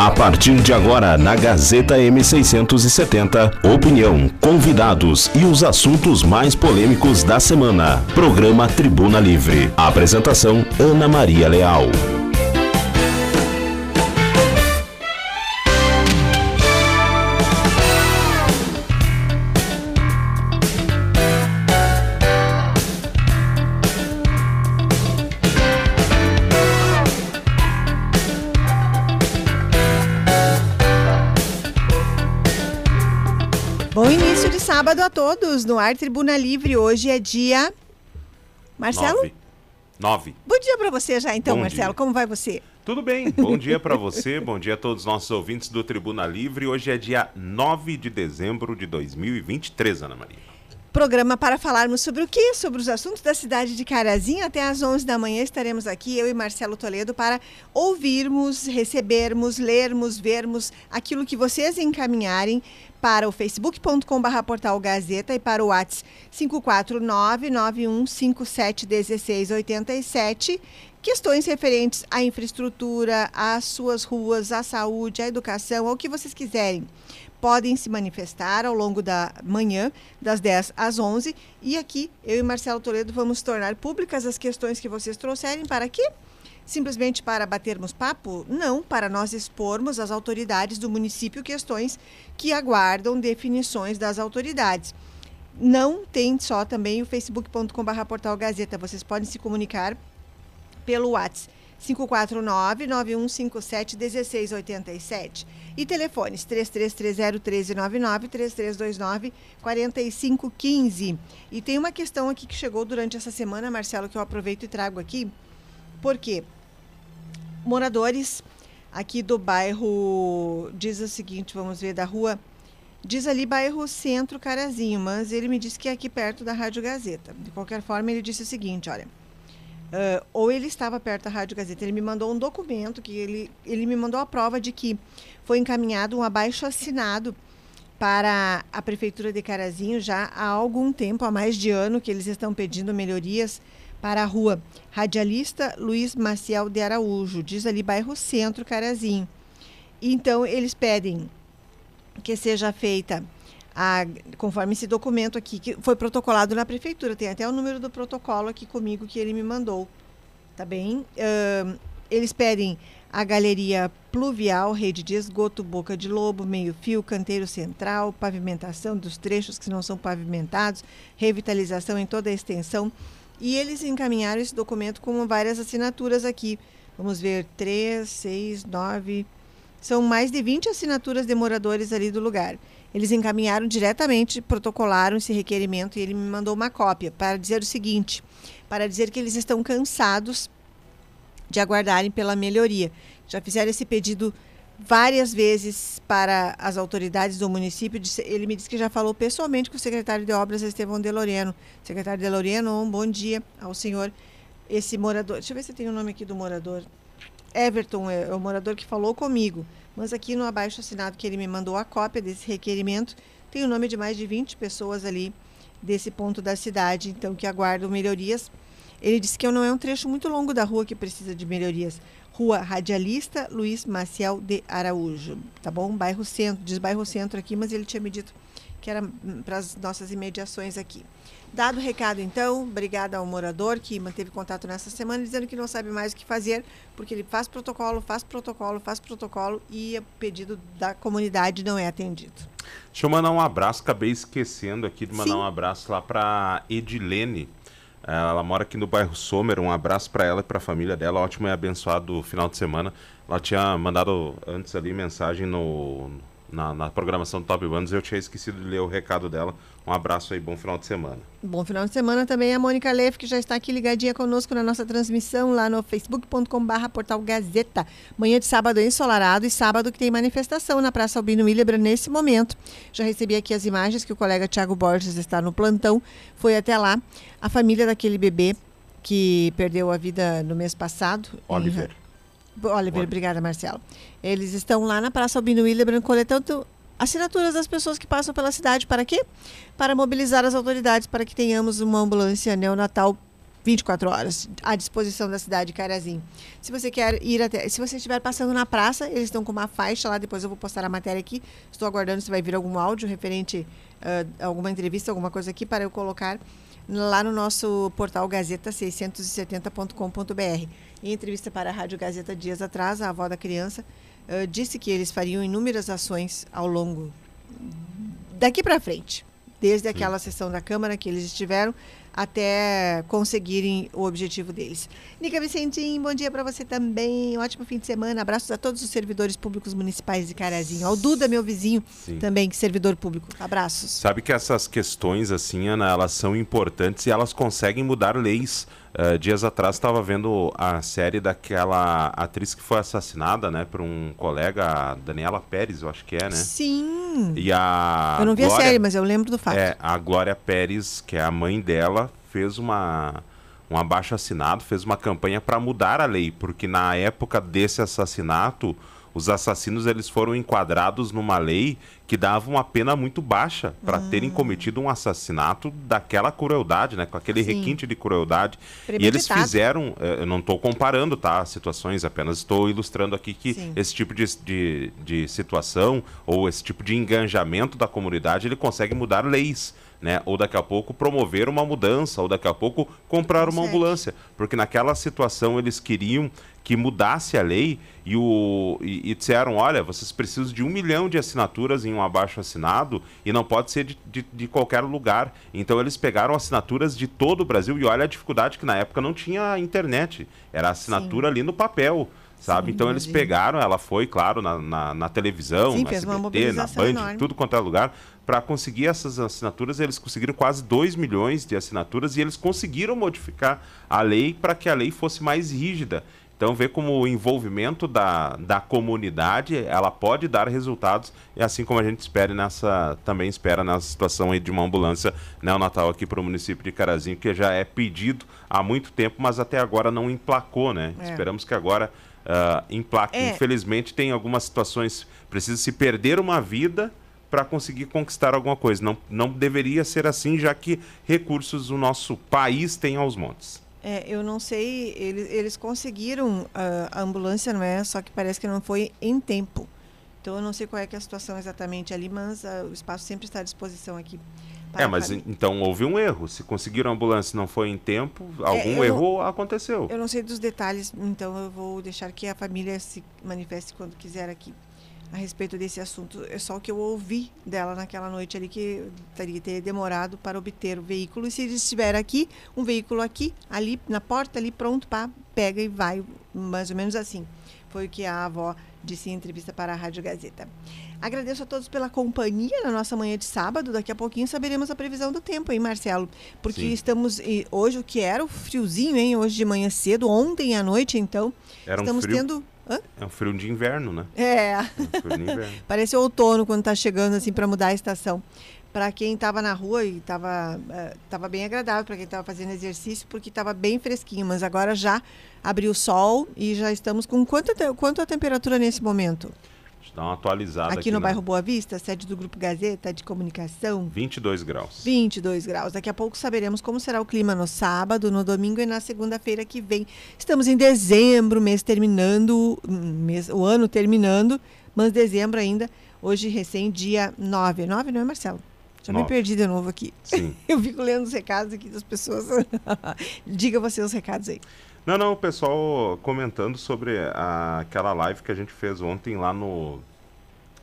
A partir de agora, na Gazeta M670, opinião, convidados e os assuntos mais polêmicos da semana. Programa Tribuna Livre. Apresentação: Ana Maria Leal. Sábado a todos no Ar Tribuna Livre. Hoje é dia. Marcelo? Nove. Nove. Bom dia para você já, então, Bom Marcelo. dia. Como vai você? Tudo bem. Bom dia para você, bom dia a todos os nossos ouvintes do Tribuna Livre. Hoje é dia 9 de dezembro de 2023, Ana Maria. Programa para falarmos sobre o quê? Sobre os assuntos da cidade de Carazinho. Até às 11 da manhã estaremos aqui, eu e Marcelo Toledo, para ouvirmos, recebermos, lermos, vermos aquilo que vocês encaminharem para o facebook.com.br portal Gazeta e para o WhatsApp 549-9157-1687. Questões referentes à infraestrutura, às suas ruas, à saúde, à educação, ao que vocês quiserem. Podem se manifestar ao longo da manhã, das 10 às 11. E aqui, eu e Marcelo Toledo vamos tornar públicas as questões que vocês trouxerem para quê? simplesmente para batermos papo? Não, para nós expormos às autoridades do município questões que aguardam definições das autoridades. Não tem só também o facebook.com.br portal Gazeta. Vocês podem se comunicar pelo WhatsApp 549-9157-1687 e telefones 3330-1399 3329-4515. E tem uma questão aqui que chegou durante essa semana, Marcelo, que eu aproveito e trago aqui. Por quê? moradores aqui do bairro diz o seguinte, vamos ver da rua diz ali bairro Centro Carazinho, mas ele me disse que é aqui perto da Rádio Gazeta. De qualquer forma, ele disse o seguinte, olha, uh, ou ele estava perto da Rádio Gazeta, ele me mandou um documento que ele ele me mandou a prova de que foi encaminhado um abaixo assinado para a prefeitura de Carazinho já há algum tempo, há mais de ano que eles estão pedindo melhorias para a rua Radialista Luiz Maciel de Araújo, diz ali bairro Centro, Carazinho. Então, eles pedem que seja feita, a, conforme esse documento aqui, que foi protocolado na prefeitura, tem até o número do protocolo aqui comigo que ele me mandou, tá bem? Uh, eles pedem a galeria pluvial, rede de esgoto, boca de lobo, meio-fio, canteiro central, pavimentação dos trechos que não são pavimentados, revitalização em toda a extensão e eles encaminharam esse documento com várias assinaturas aqui. Vamos ver, três, seis, nove. São mais de 20 assinaturas de moradores ali do lugar. Eles encaminharam diretamente, protocolaram esse requerimento e ele me mandou uma cópia para dizer o seguinte: para dizer que eles estão cansados de aguardarem pela melhoria. Já fizeram esse pedido várias vezes para as autoridades do município. Ele me disse que já falou pessoalmente com o secretário de Obras, Estevão de Loreno. Secretário de Loreno, um bom dia ao senhor. Esse morador, deixa eu ver se tem o nome aqui do morador. Everton é, é o morador que falou comigo, mas aqui no abaixo assinado que ele me mandou a cópia desse requerimento, tem o nome de mais de 20 pessoas ali desse ponto da cidade, então que aguardam melhorias. Ele disse que não é um trecho muito longo da rua que precisa de melhorias. Rua Radialista Luiz Maciel de Araújo, tá bom? Bairro Centro, diz bairro Centro aqui, mas ele tinha me dito que era hum, para as nossas imediações aqui. Dado o recado, então, obrigada ao morador que manteve contato nessa semana, dizendo que não sabe mais o que fazer, porque ele faz protocolo, faz protocolo, faz protocolo e o pedido da comunidade não é atendido. Deixa eu mandar um abraço, acabei esquecendo aqui de mandar Sim. um abraço lá para Edilene. Ela mora aqui no bairro Sommer. Um abraço para ela e para a família dela. Ótimo e abençoado final de semana. Ela tinha mandado antes ali mensagem no, na, na programação do Top Bands. Eu tinha esquecido de ler o recado dela. Um abraço aí, bom final de semana. Bom final de semana também a Mônica Leff, que já está aqui ligadinha conosco na nossa transmissão lá no facebook.com.br portal Gazeta. Manhã de sábado ensolarado e sábado que tem manifestação na Praça Albino Willebrand nesse momento. Já recebi aqui as imagens que o colega Tiago Borges está no plantão. Foi até lá. A família daquele bebê que perdeu a vida no mês passado. Oliver. Oliver, Oliver. obrigada, Marcelo. Eles estão lá na Praça Albino Willebrand coletando assinaturas das pessoas que passam pela cidade. Para quê? Para mobilizar as autoridades para que tenhamos uma ambulância neonatal 24 horas à disposição da cidade de Carazinho. Se você quer ir até. Se você estiver passando na praça, eles estão com uma faixa lá, depois eu vou postar a matéria aqui. Estou aguardando se vai vir algum áudio referente uh, alguma entrevista, alguma coisa aqui para eu colocar lá no nosso portal gazeta670.com.br. Em entrevista para a Rádio Gazeta dias atrás, a avó da criança uh, disse que eles fariam inúmeras ações ao longo daqui para frente, desde aquela sessão da Câmara que eles estiveram até conseguirem o objetivo deles. Nica Vicentim, bom dia para você também. Um ótimo fim de semana. Abraços a todos os servidores públicos municipais de Carazinho. Ao Duda, meu vizinho, Sim. também servidor público. Abraços. Sabe que essas questões, assim, Ana, elas são importantes e elas conseguem mudar leis. Uh, dias atrás estava vendo a série daquela atriz que foi assassinada, né, por um colega, a Daniela Pérez, eu acho que é, né? Sim. E a Eu não vi Glória, a série, mas eu lembro do fato. É, a Glória Pérez, que é a mãe dela, fez uma um abaixo assinado, fez uma campanha para mudar a lei, porque na época desse assassinato os assassinos eles foram enquadrados numa lei que dava uma pena muito baixa para hum. terem cometido um assassinato daquela crueldade, né, com aquele Sim. requinte de crueldade. E eles fizeram, eh, eu não estou comparando, tá, situações, apenas estou ilustrando aqui que Sim. esse tipo de, de, de situação ou esse tipo de enganjamento da comunidade ele consegue mudar leis né? Ou daqui a pouco promover uma mudança, ou daqui a pouco comprar uma ambulância. Porque naquela situação eles queriam que mudasse a lei e, o, e, e, disseram, olha, vocês precisam de um milhão de assinaturas em um abaixo assinado e não pode ser de, de, de, qualquer lugar. Então eles pegaram assinaturas de todo o Brasil e olha a dificuldade que na época não tinha internet. Era assinatura Sim. ali no papel sabe? Sim, então eles pegaram, ela foi, claro, na, na, na televisão, Sim, na SBT, na Band, enorme. tudo quanto é lugar, para conseguir essas assinaturas, eles conseguiram quase 2 milhões de assinaturas e eles conseguiram modificar a lei para que a lei fosse mais rígida. Então, vê como o envolvimento da, da comunidade, ela pode dar resultados, e assim como a gente espera nessa, também espera nessa situação aí de uma ambulância neonatal aqui para o município de Carazinho, que já é pedido há muito tempo, mas até agora não emplacou, né? É. Esperamos que agora uh, emplaque. É. Infelizmente, tem algumas situações, precisa se perder uma vida para conseguir conquistar alguma coisa. Não, não deveria ser assim, já que recursos o nosso país tem aos montes. É, eu não sei, eles, eles conseguiram uh, a ambulância, não é? Só que parece que não foi em tempo. Então eu não sei qual é, é a situação exatamente ali, mas uh, o espaço sempre está à disposição aqui. É, mas então houve um erro. Se conseguiram a ambulância não foi em tempo, é, algum é, erro não, aconteceu. Eu não sei dos detalhes, então eu vou deixar que a família se manifeste quando quiser aqui a respeito desse assunto. É só o que eu ouvi dela naquela noite ali que teria que ter demorado para obter o veículo. E se ele estiver aqui, um veículo aqui, ali na porta, ali pronto, pá, pega e vai. Mais ou menos assim. Foi o que a avó disse em entrevista para a Rádio Gazeta. Agradeço a todos pela companhia na nossa manhã de sábado. Daqui a pouquinho saberemos a previsão do tempo, hein, Marcelo? Porque Sim. estamos hoje o que era o friozinho, hein? Hoje de manhã cedo, ontem à noite, então. Era um estamos frio. tendo Hã? É um frio de inverno, né? É. é um frio de inverno. Parece outono quando está chegando assim para mudar a estação. Para quem estava na rua e estava uh, tava bem agradável para quem estava fazendo exercício porque estava bem fresquinho, mas agora já abriu o sol e já estamos com quanto, quanto a temperatura nesse momento? Uma atualizada aqui, aqui no na... bairro Boa Vista, sede do Grupo Gazeta de Comunicação. 22 graus. 22 graus. Daqui a pouco saberemos como será o clima no sábado, no domingo e na segunda-feira que vem. Estamos em dezembro, mês terminando, mês, o ano terminando, mas dezembro ainda. Hoje, recém, dia 9. 9 não é, Marcelo? Já me perdi de novo aqui. Sim. Eu fico lendo os recados aqui das pessoas. Diga você os recados aí. Não, não, o pessoal comentando sobre a, aquela live que a gente fez ontem lá no,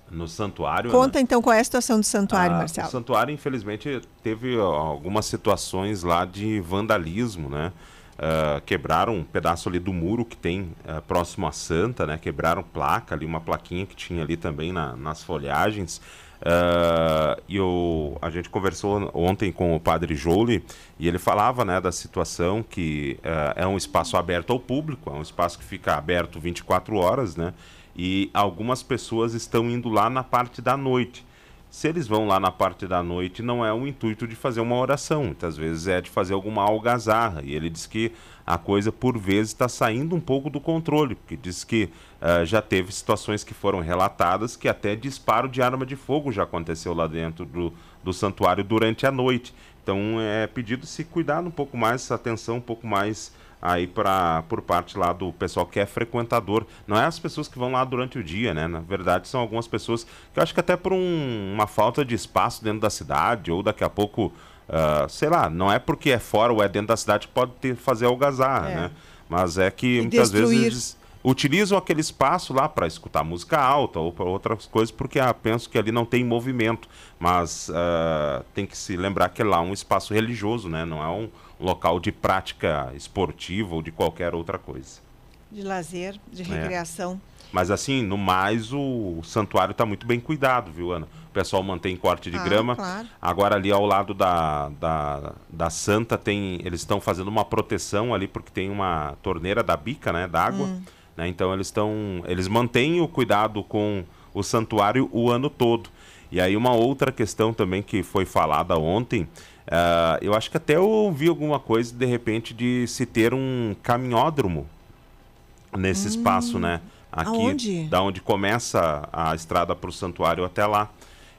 no santuário. Conta né? então qual é a situação do santuário, ah, Marcelo. O santuário, infelizmente, teve algumas situações lá de vandalismo, né? Uh, quebraram um pedaço ali do muro que tem uh, próximo à Santa, né? Quebraram placa ali, uma plaquinha que tinha ali também na, nas folhagens. Uh, e a gente conversou ontem com o padre Jolie e ele falava né, da situação que é um espaço aberto ao público, é um espaço que fica aberto 24 horas, né? E algumas pessoas estão indo lá na parte da noite. Se eles vão lá na parte da noite, não é o intuito de fazer uma oração, muitas vezes é de fazer alguma algazarra. E ele diz que a coisa, por vezes, está saindo um pouco do controle, porque diz que uh, já teve situações que foram relatadas que até disparo de arma de fogo já aconteceu lá dentro do, do santuário durante a noite. Então é pedido se cuidar um pouco mais, atenção um pouco mais aí para por parte lá do pessoal que é frequentador. Não é as pessoas que vão lá durante o dia, né? Na verdade, são algumas pessoas que eu acho que até por um, uma falta de espaço dentro da cidade, ou daqui a pouco, uh, sei lá, não é porque é fora ou é dentro da cidade que pode ter, fazer algazarra, é. né? Mas é que e muitas destruir. vezes utilizam aquele espaço lá para escutar música alta ou para outras coisas, porque ah, penso que ali não tem movimento. Mas uh, tem que se lembrar que lá é um espaço religioso, né? Não é um local de prática esportiva ou de qualquer outra coisa. De lazer, de recreação. É. Mas assim, no mais, o santuário está muito bem cuidado, viu, Ana? O pessoal mantém corte de ah, grama. Claro. Agora ali ao lado da, da, da Santa tem. Eles estão fazendo uma proteção ali, porque tem uma torneira da bica, né? D'água. Hum. Né? Então eles estão. Eles mantêm o cuidado com o santuário o ano todo. E aí uma outra questão também que foi falada ontem, uh, eu acho que até eu ouvi alguma coisa de repente de se ter um caminhódromo nesse hum, espaço, né? Aqui, aonde? da onde começa a estrada para o santuário até lá.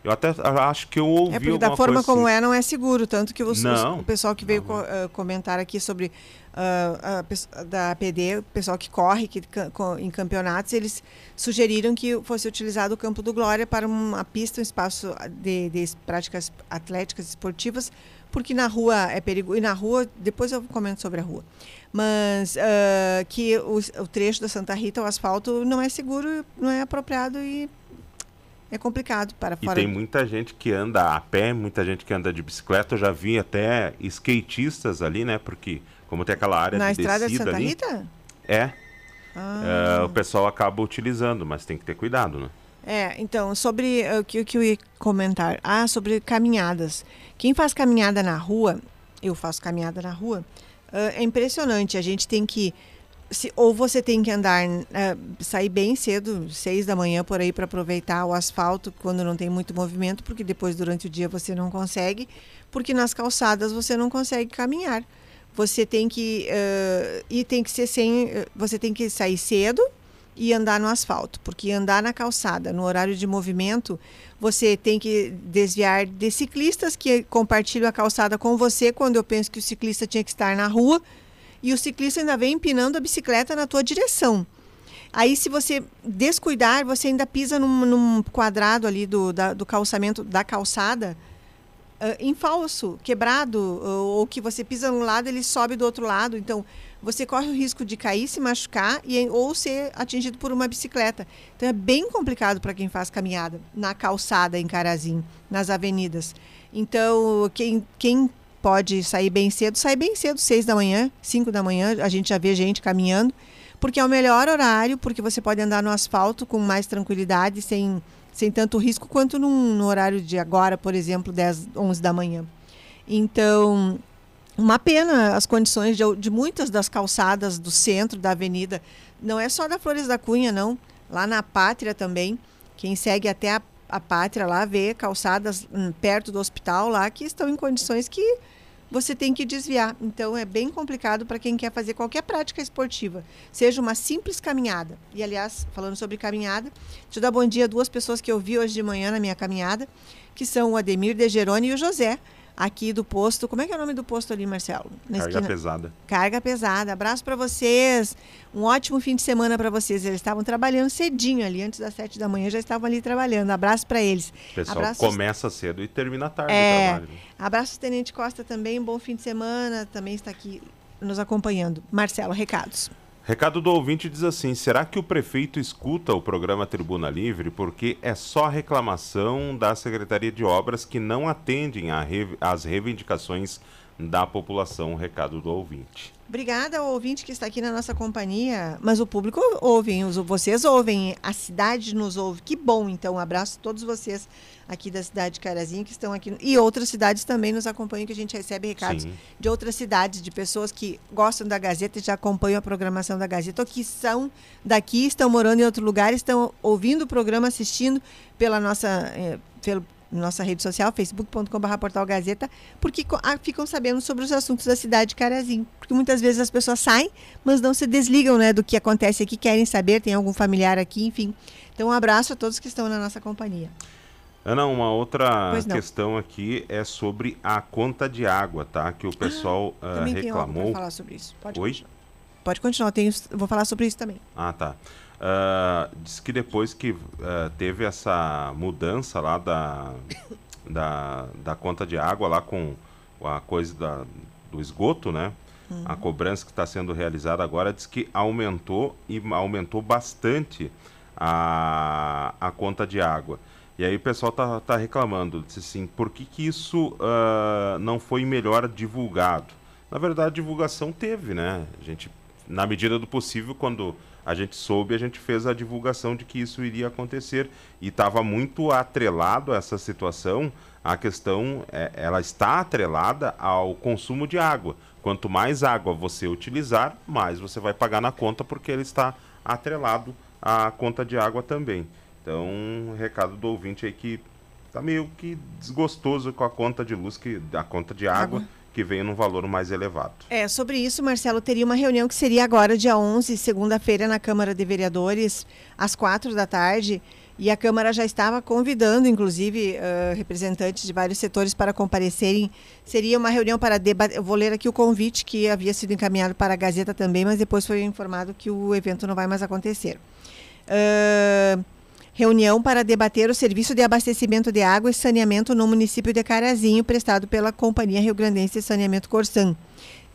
Eu até acho que eu ouvi É porque da forma como assim. é não é seguro, tanto que os, os, o pessoal que veio co uh, comentar aqui sobre uh, da APD, o pessoal que corre que, em campeonatos, eles sugeriram que fosse utilizado o Campo do Glória para uma pista, um espaço de, de práticas atléticas esportivas, porque na rua é perigoso. E na rua, depois eu comento sobre a rua. Mas uh, que o, o trecho da Santa Rita, o asfalto, não é seguro, não é apropriado e é complicado para fora. E tem muita gente que anda a pé, muita gente que anda de bicicleta. Eu já vi até skatistas ali, né? Porque como tem aquela área Na de estrada de Santa ali, Rita? É. Ah. é. O pessoal acaba utilizando, mas tem que ter cuidado, né? É, então, sobre o que, que eu ia comentar. Ah, sobre caminhadas. Quem faz caminhada na rua, eu faço caminhada na rua, uh, é impressionante. A gente tem que se, ou você tem que andar, uh, sair bem cedo, seis da manhã por aí, para aproveitar o asfalto quando não tem muito movimento, porque depois durante o dia você não consegue, porque nas calçadas você não consegue caminhar. Você tem que uh, e tem que ser sem, você tem que sair cedo e andar no asfalto, porque andar na calçada no horário de movimento, você tem que desviar de ciclistas que compartilham a calçada com você, quando eu penso que o ciclista tinha que estar na rua e o ciclista ainda vem empinando a bicicleta na tua direção. Aí, se você descuidar, você ainda pisa num, num quadrado ali do, da, do calçamento da calçada uh, em falso, quebrado, ou, que você pisa num lado ele sobe do outro lado. Então, você corre o risco de cair, se machucar e, ou ser atingido por uma bicicleta. Então, é bem complicado para quem faz caminhada na calçada em Carazim, nas avenidas. Então, quem, quem pode sair bem cedo, sai bem cedo, seis da manhã, cinco da manhã, a gente já vê gente caminhando, porque é o melhor horário, porque você pode andar no asfalto com mais tranquilidade, sem, sem tanto risco quanto num, no horário de agora, por exemplo, 10, 11 da manhã. Então, uma pena as condições de, de muitas das calçadas do centro da avenida, não é só da Flores da Cunha, não, lá na Pátria também, quem segue até a, a Pátria lá vê calçadas hum, perto do hospital lá que estão em condições que você tem que desviar. Então é bem complicado para quem quer fazer qualquer prática esportiva, seja uma simples caminhada. E aliás, falando sobre caminhada, eu dar bom dia a duas pessoas que eu vi hoje de manhã na minha caminhada, que são o Ademir Degeroni e o José aqui do posto. Como é que é o nome do posto ali, Marcelo? Na Carga esquina. pesada. Carga pesada. Abraço para vocês. Um ótimo fim de semana para vocês. Eles estavam trabalhando cedinho ali, antes das sete da manhã, já estavam ali trabalhando. Abraço para eles. Pessoal Abraço... começa cedo e termina tarde é... o trabalho. Abraço, Tenente Costa também. Um bom fim de semana. Também está aqui nos acompanhando. Marcelo, recados. Recado do ouvinte diz assim: será que o prefeito escuta o programa Tribuna Livre? Porque é só reclamação da Secretaria de Obras que não atendem às reivindicações da população. Recado do ouvinte. Obrigada ao ouvinte que está aqui na nossa companhia. Mas o público ouve, vocês ouvem, a cidade nos ouve. Que bom, então. Um abraço a todos vocês aqui da cidade de Carazinho, que estão aqui. E outras cidades também nos acompanham, que a gente recebe recados Sim. de outras cidades, de pessoas que gostam da Gazeta e já acompanham a programação da Gazeta, ou que são daqui, estão morando em outro lugar, estão ouvindo o programa, assistindo pela nossa. Eh, pelo, nossa rede social, facebook.com.br portal Gazeta, porque ah, ficam sabendo sobre os assuntos da cidade de Carazinho. Porque muitas vezes as pessoas saem, mas não se desligam né, do que acontece aqui, querem saber, tem algum familiar aqui, enfim. Então, um abraço a todos que estão na nossa companhia. Ana, uma outra questão aqui é sobre a conta de água, tá? Que o ah, pessoal ah, uh, reclamou. Tem falar sobre isso. Pode Oi? Continuar. Pode continuar, tenho, vou falar sobre isso também. Ah, tá. Uh, diz que depois que uh, teve essa mudança lá da, da, da conta de água lá com a coisa da, do esgoto, né? Uhum. A cobrança que está sendo realizada agora diz que aumentou e aumentou bastante a, a conta de água. E aí o pessoal tá, tá reclamando, disse assim, por que, que isso uh, não foi melhor divulgado? Na verdade, divulgação teve, né? A gente, na medida do possível, quando a gente soube, a gente fez a divulgação de que isso iria acontecer. E estava muito atrelado a essa situação, a questão, é, ela está atrelada ao consumo de água. Quanto mais água você utilizar, mais você vai pagar na conta, porque ele está atrelado à conta de água também. Então, recado do ouvinte aí que tá meio que desgostoso com a conta de luz, que, a conta de água, água. que veio num valor mais elevado. É, sobre isso, Marcelo, teria uma reunião que seria agora, dia 11, segunda-feira, na Câmara de Vereadores, às quatro da tarde. E a Câmara já estava convidando, inclusive, uh, representantes de vários setores para comparecerem. Seria uma reunião para debater. Eu vou ler aqui o convite que havia sido encaminhado para a Gazeta também, mas depois foi informado que o evento não vai mais acontecer. Uh, reunião para debater o serviço de abastecimento de água e saneamento no município de Carazinho, prestado pela Companhia Rio Grandense de Saneamento Corsan.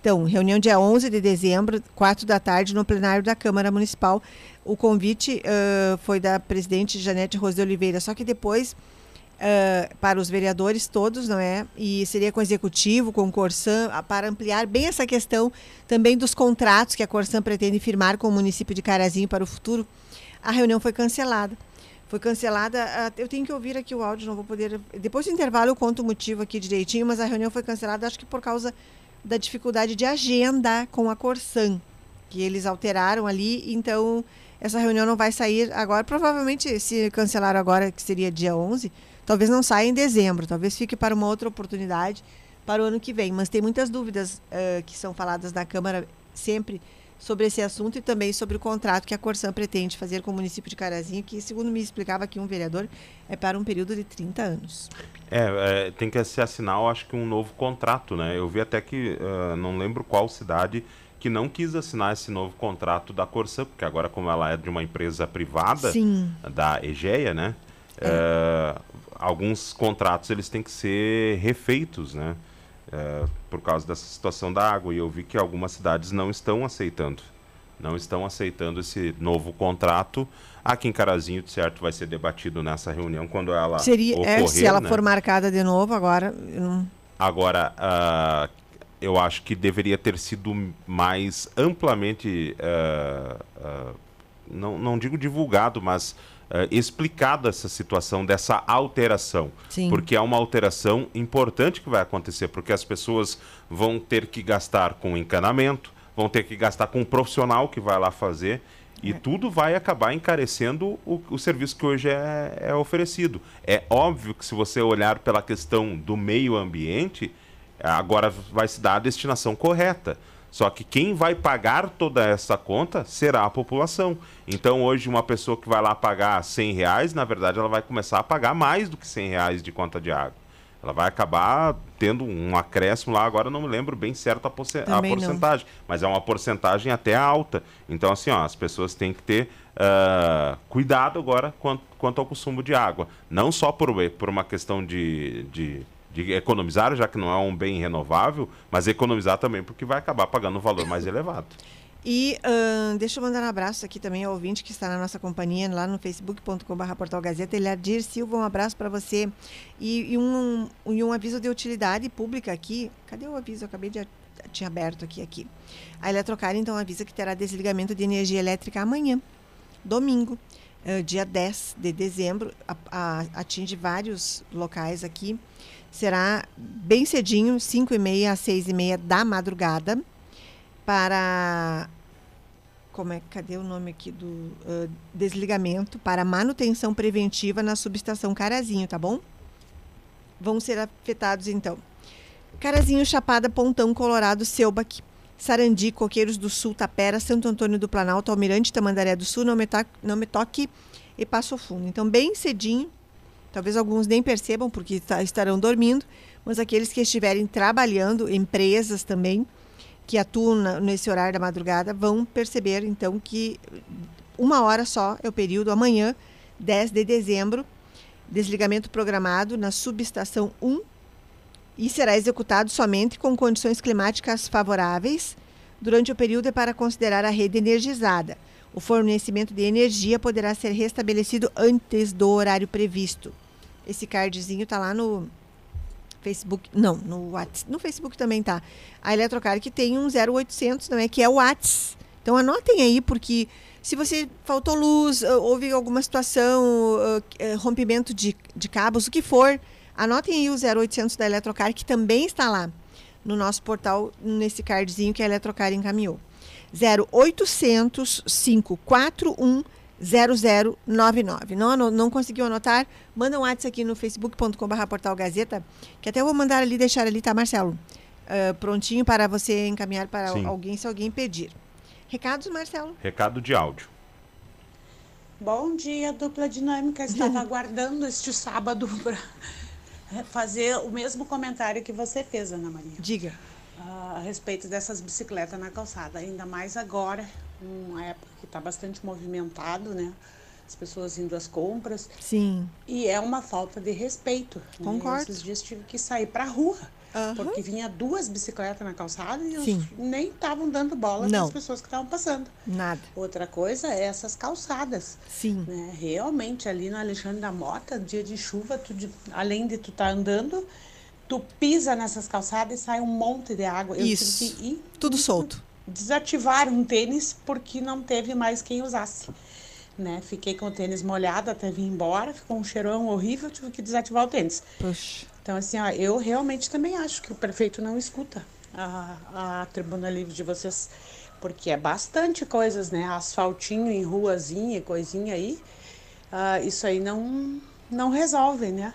Então, reunião dia 11 de dezembro, 4 da tarde, no plenário da Câmara Municipal. O convite uh, foi da presidente Janete Rose Oliveira, só que depois, uh, para os vereadores todos, não é? E seria com o executivo, com o Corsan, para ampliar bem essa questão também dos contratos que a Corsan pretende firmar com o município de Carazinho para o futuro. A reunião foi cancelada foi cancelada. Ah, eu tenho que ouvir aqui o áudio, não vou poder. Depois do intervalo eu conto o motivo aqui direitinho, mas a reunião foi cancelada, acho que por causa da dificuldade de agenda com a Corsan, que eles alteraram ali, então essa reunião não vai sair agora. Provavelmente, se cancelaram agora, que seria dia 11, talvez não saia em dezembro, talvez fique para uma outra oportunidade para o ano que vem. Mas tem muitas dúvidas uh, que são faladas na Câmara sempre sobre esse assunto e também sobre o contrato que a Corsan pretende fazer com o município de Carazinho, que, segundo me explicava aqui um vereador, é para um período de 30 anos. É, é tem que se assinar, acho que um novo contrato, né? Eu vi até que, uh, não lembro qual cidade, que não quis assinar esse novo contrato da Corsan, porque agora, como ela é de uma empresa privada, Sim. da Egeia, né? É. Uh, alguns contratos eles têm que ser refeitos, né? É, por causa dessa situação da água. E eu vi que algumas cidades não estão aceitando. Não estão aceitando esse novo contrato. Aqui em Carazinho, de certo, vai ser debatido nessa reunião quando ela Seria, ocorrer, é, se ela né? for marcada de novo agora. Não... Agora, uh, eu acho que deveria ter sido mais amplamente, uh, uh, não, não digo divulgado, mas uh, explicado essa situação dessa alteração. Sim. Porque é uma alteração importante que vai acontecer, porque as pessoas vão ter que gastar com encanamento, vão ter que gastar com um profissional que vai lá fazer. E é. tudo vai acabar encarecendo o, o serviço que hoje é, é, oferecido. É óbvio que se você olhar pela questão do meio ambiente, agora vai se dar a destinação correta. Só que quem vai pagar toda essa conta será a população. Então hoje uma pessoa que vai lá pagar 100 reais, na verdade ela vai começar a pagar mais do que 100 reais de conta de água. Ela vai acabar tendo um acréscimo lá, agora não me lembro bem certo a, porcentagem, não. mas é uma porcentagem até alta. Então assim, ó, as pessoas têm que ter uh, cuidado agora quanto, quanto ao consumo de água. Não só por, por uma questão de, de de economizar, já que não é um bem renovável, mas economizar também porque vai acabar pagando um valor mais elevado. E uh, deixa eu mandar um abraço aqui também ao ouvinte que está na nossa companhia lá no facebook.com.br Portal Gazeta. Eliadir Silva, um abraço para você. E, e, um, um aviso de utilidade pública aqui. Cadê o aviso? Eu acabei de tinha aberto aqui. aqui. A Eletrocar então avisa que terá desligamento de energia elétrica amanhã, domingo, uh, dia 10 de dezembro. A, a, atinge vários locais aqui será bem cedinho, 5 e meia às 6 e meia da madrugada, para como é cadê o nome aqui do uh, desligamento para manutenção preventiva na subestação Carazinho, tá bom? Vão ser afetados então. Carazinho, Chapada, Pontão, Colorado, Selbac, Sarandi, Coqueiros do Sul, Tapera, Santo Antônio do Planalto, Almirante, Tamandaré do Sul, Não Me, Toque, Não Me Toque e Passo Fundo. Então, bem cedinho, Talvez alguns nem percebam porque tá, estarão dormindo, mas aqueles que estiverem trabalhando, empresas também, que atuam nesse horário da madrugada, vão perceber então que uma hora só é o período, amanhã, 10 de dezembro, desligamento programado na subestação 1 e será executado somente com condições climáticas favoráveis. Durante o período é para considerar a rede energizada. O fornecimento de energia poderá ser restabelecido antes do horário previsto. Esse cardzinho está lá no Facebook, não, no WhatsApp, no Facebook também tá. A Eletrocar que tem um 0800, não é que é o WhatsApp. Então anotem aí porque se você faltou luz, houve alguma situação, rompimento de, de cabos, o que for, anotem aí o 0800 da Eletrocar, que também está lá no nosso portal, nesse cardzinho que a Eletrocar encaminhou. 0800 541 0099. Não, não conseguiu anotar? Manda um WhatsApp aqui no facebook.com.br portal Gazeta, que até eu vou mandar ali, deixar ali, tá, Marcelo? Uh, prontinho para você encaminhar para Sim. alguém, se alguém pedir. Recados, Marcelo? Recado de áudio. Bom dia, dupla dinâmica. Estava aguardando este sábado para fazer o mesmo comentário que você fez, Ana Maria. Diga. Uh, a respeito dessas bicicletas na calçada, ainda mais agora, uma época que está bastante movimentado, né? As pessoas indo às compras. Sim. E é uma falta de respeito. Concordo. Né? Esses dias tive que sair para a rua Uhum. Porque vinha duas bicicletas na calçada e Sim. nem estavam dando bola para as pessoas que estavam passando. Nada. Outra coisa é essas calçadas. Sim. Né? Realmente, ali no Alexandre da Mota, dia de chuva, tu, além de tu estar tá andando, tu pisa nessas calçadas e sai um monte de água. Eu Isso. Ir, Tudo solto. Desativar um tênis porque não teve mais quem usasse. Né? Fiquei com o tênis molhado até vir embora, ficou um cheirão horrível, tive que desativar o tênis. Puxa. Então, assim, ó, eu realmente também acho que o prefeito não escuta a, a tribuna livre de vocês, porque é bastante coisas, né? Asfaltinho em ruazinha, coisinha aí. Uh, isso aí não, não resolve, né?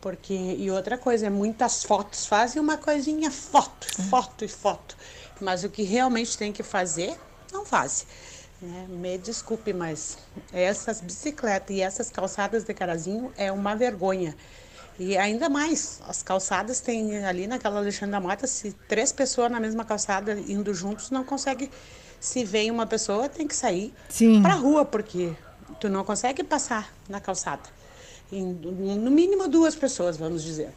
Porque, e outra coisa, é muitas fotos. Fazem uma coisinha, foto, foto e foto. Mas o que realmente tem que fazer, não faz. Né? Me desculpe, mas essas bicicletas e essas calçadas de carazinho é uma vergonha. E ainda mais, as calçadas tem ali naquela Alexandre da Mota, se três pessoas na mesma calçada indo juntos, não consegue. Se vem uma pessoa, tem que sair para rua, porque tu não consegue passar na calçada. no mínimo duas pessoas, vamos dizer.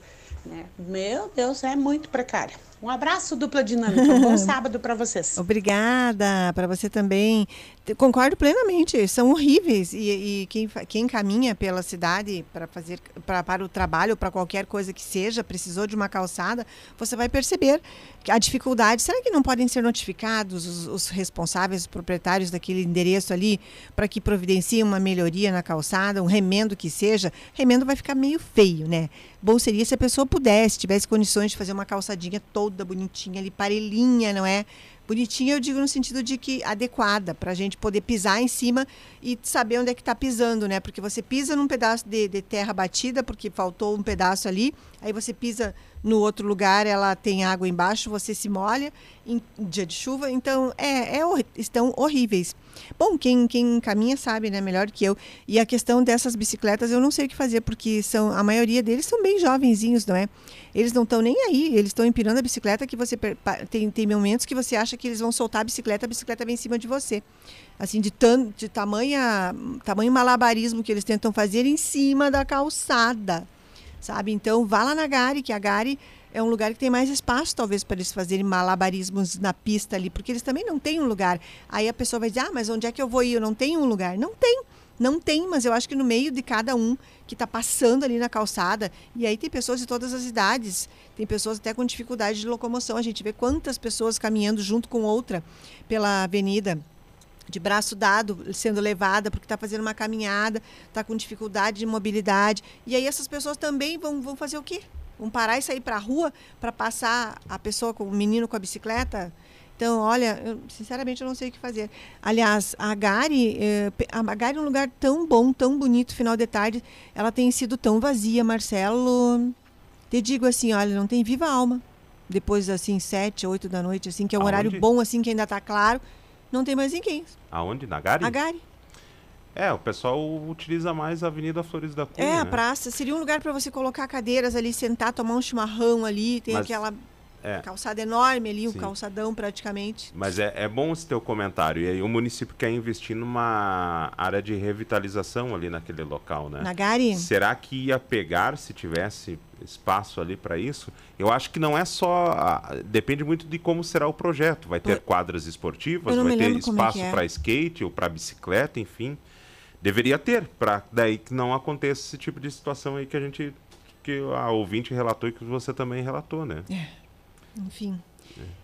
Né? Meu Deus, é muito precário. Um abraço, dupla dinâmica. Um bom sábado para vocês. Obrigada, para você também. Concordo plenamente, são horríveis. E, e quem, quem caminha pela cidade para fazer pra, para o trabalho, para qualquer coisa que seja, precisou de uma calçada, você vai perceber a dificuldade. Será que não podem ser notificados os, os responsáveis, os proprietários daquele endereço ali, para que providenciem uma melhoria na calçada, um remendo que seja? Remendo vai ficar meio feio, né? Bom seria se a pessoa pudesse, tivesse condições de fazer uma calçadinha toda bonitinha ali, parelhinha, não é? Bonitinha, eu digo no sentido de que adequada, para a gente poder pisar em cima e saber onde é que está pisando, né? Porque você pisa num pedaço de, de terra batida, porque faltou um pedaço ali, aí você pisa no outro lugar ela tem água embaixo, você se molha em dia de chuva, então é, é estão horríveis. Bom, quem, quem caminha sabe, né, melhor que eu. E a questão dessas bicicletas eu não sei o que fazer, porque são a maioria deles são bem jovenzinhos, não é? Eles não estão nem aí, eles estão empinando a bicicleta que você tem, tem momentos que você acha que eles vão soltar a bicicleta, a bicicleta vem em cima de você. Assim, de, tan, de tamanha, tamanho malabarismo que eles tentam fazer em cima da calçada sabe? Então, vá lá na Gari, que a Gari é um lugar que tem mais espaço, talvez, para eles fazerem malabarismos na pista ali, porque eles também não têm um lugar. Aí a pessoa vai dizer, ah, mas onde é que eu vou ir? Eu não tenho um lugar. Não tem. Não tem, mas eu acho que no meio de cada um que está passando ali na calçada, e aí tem pessoas de todas as idades, tem pessoas até com dificuldade de locomoção. A gente vê quantas pessoas caminhando junto com outra pela avenida de braço dado, sendo levada porque está fazendo uma caminhada, está com dificuldade de mobilidade. E aí essas pessoas também vão, vão fazer o quê? Vão parar e sair para a rua para passar a pessoa com o menino com a bicicleta? Então, olha, eu, sinceramente eu não sei o que fazer. Aliás, a Gari, eh, a Gari é um lugar tão bom, tão bonito, final de tarde, ela tem sido tão vazia, Marcelo. Te digo assim, olha, não tem viva alma. Depois, assim, sete, oito da noite, assim, que é um Aonde? horário bom, assim, que ainda está claro não tem mais ninguém. Aonde? Na Gari? A Gari. É, o pessoal utiliza mais a Avenida Flores da Cunha. É, a né? praça seria um lugar para você colocar cadeiras ali, sentar, tomar um chimarrão ali, tem Mas- aquela É. calçada enorme ali, um Sim. calçadão praticamente. Mas é, é bom esse teu comentário. E aí o município quer investir numa área de revitalização ali naquele local, né? Na Gari? Será que ia pegar se tivesse espaço ali para isso? Eu acho que não é só. Depende muito de como será o projeto. Vai ter quadras esportivas, vai ter é espaço é. para skate ou para bicicleta, enfim. Deveria ter, para daí que não aconteça esse tipo de situação aí que a gente. que a ouvinte relatou e que você também relatou, né? Enfim.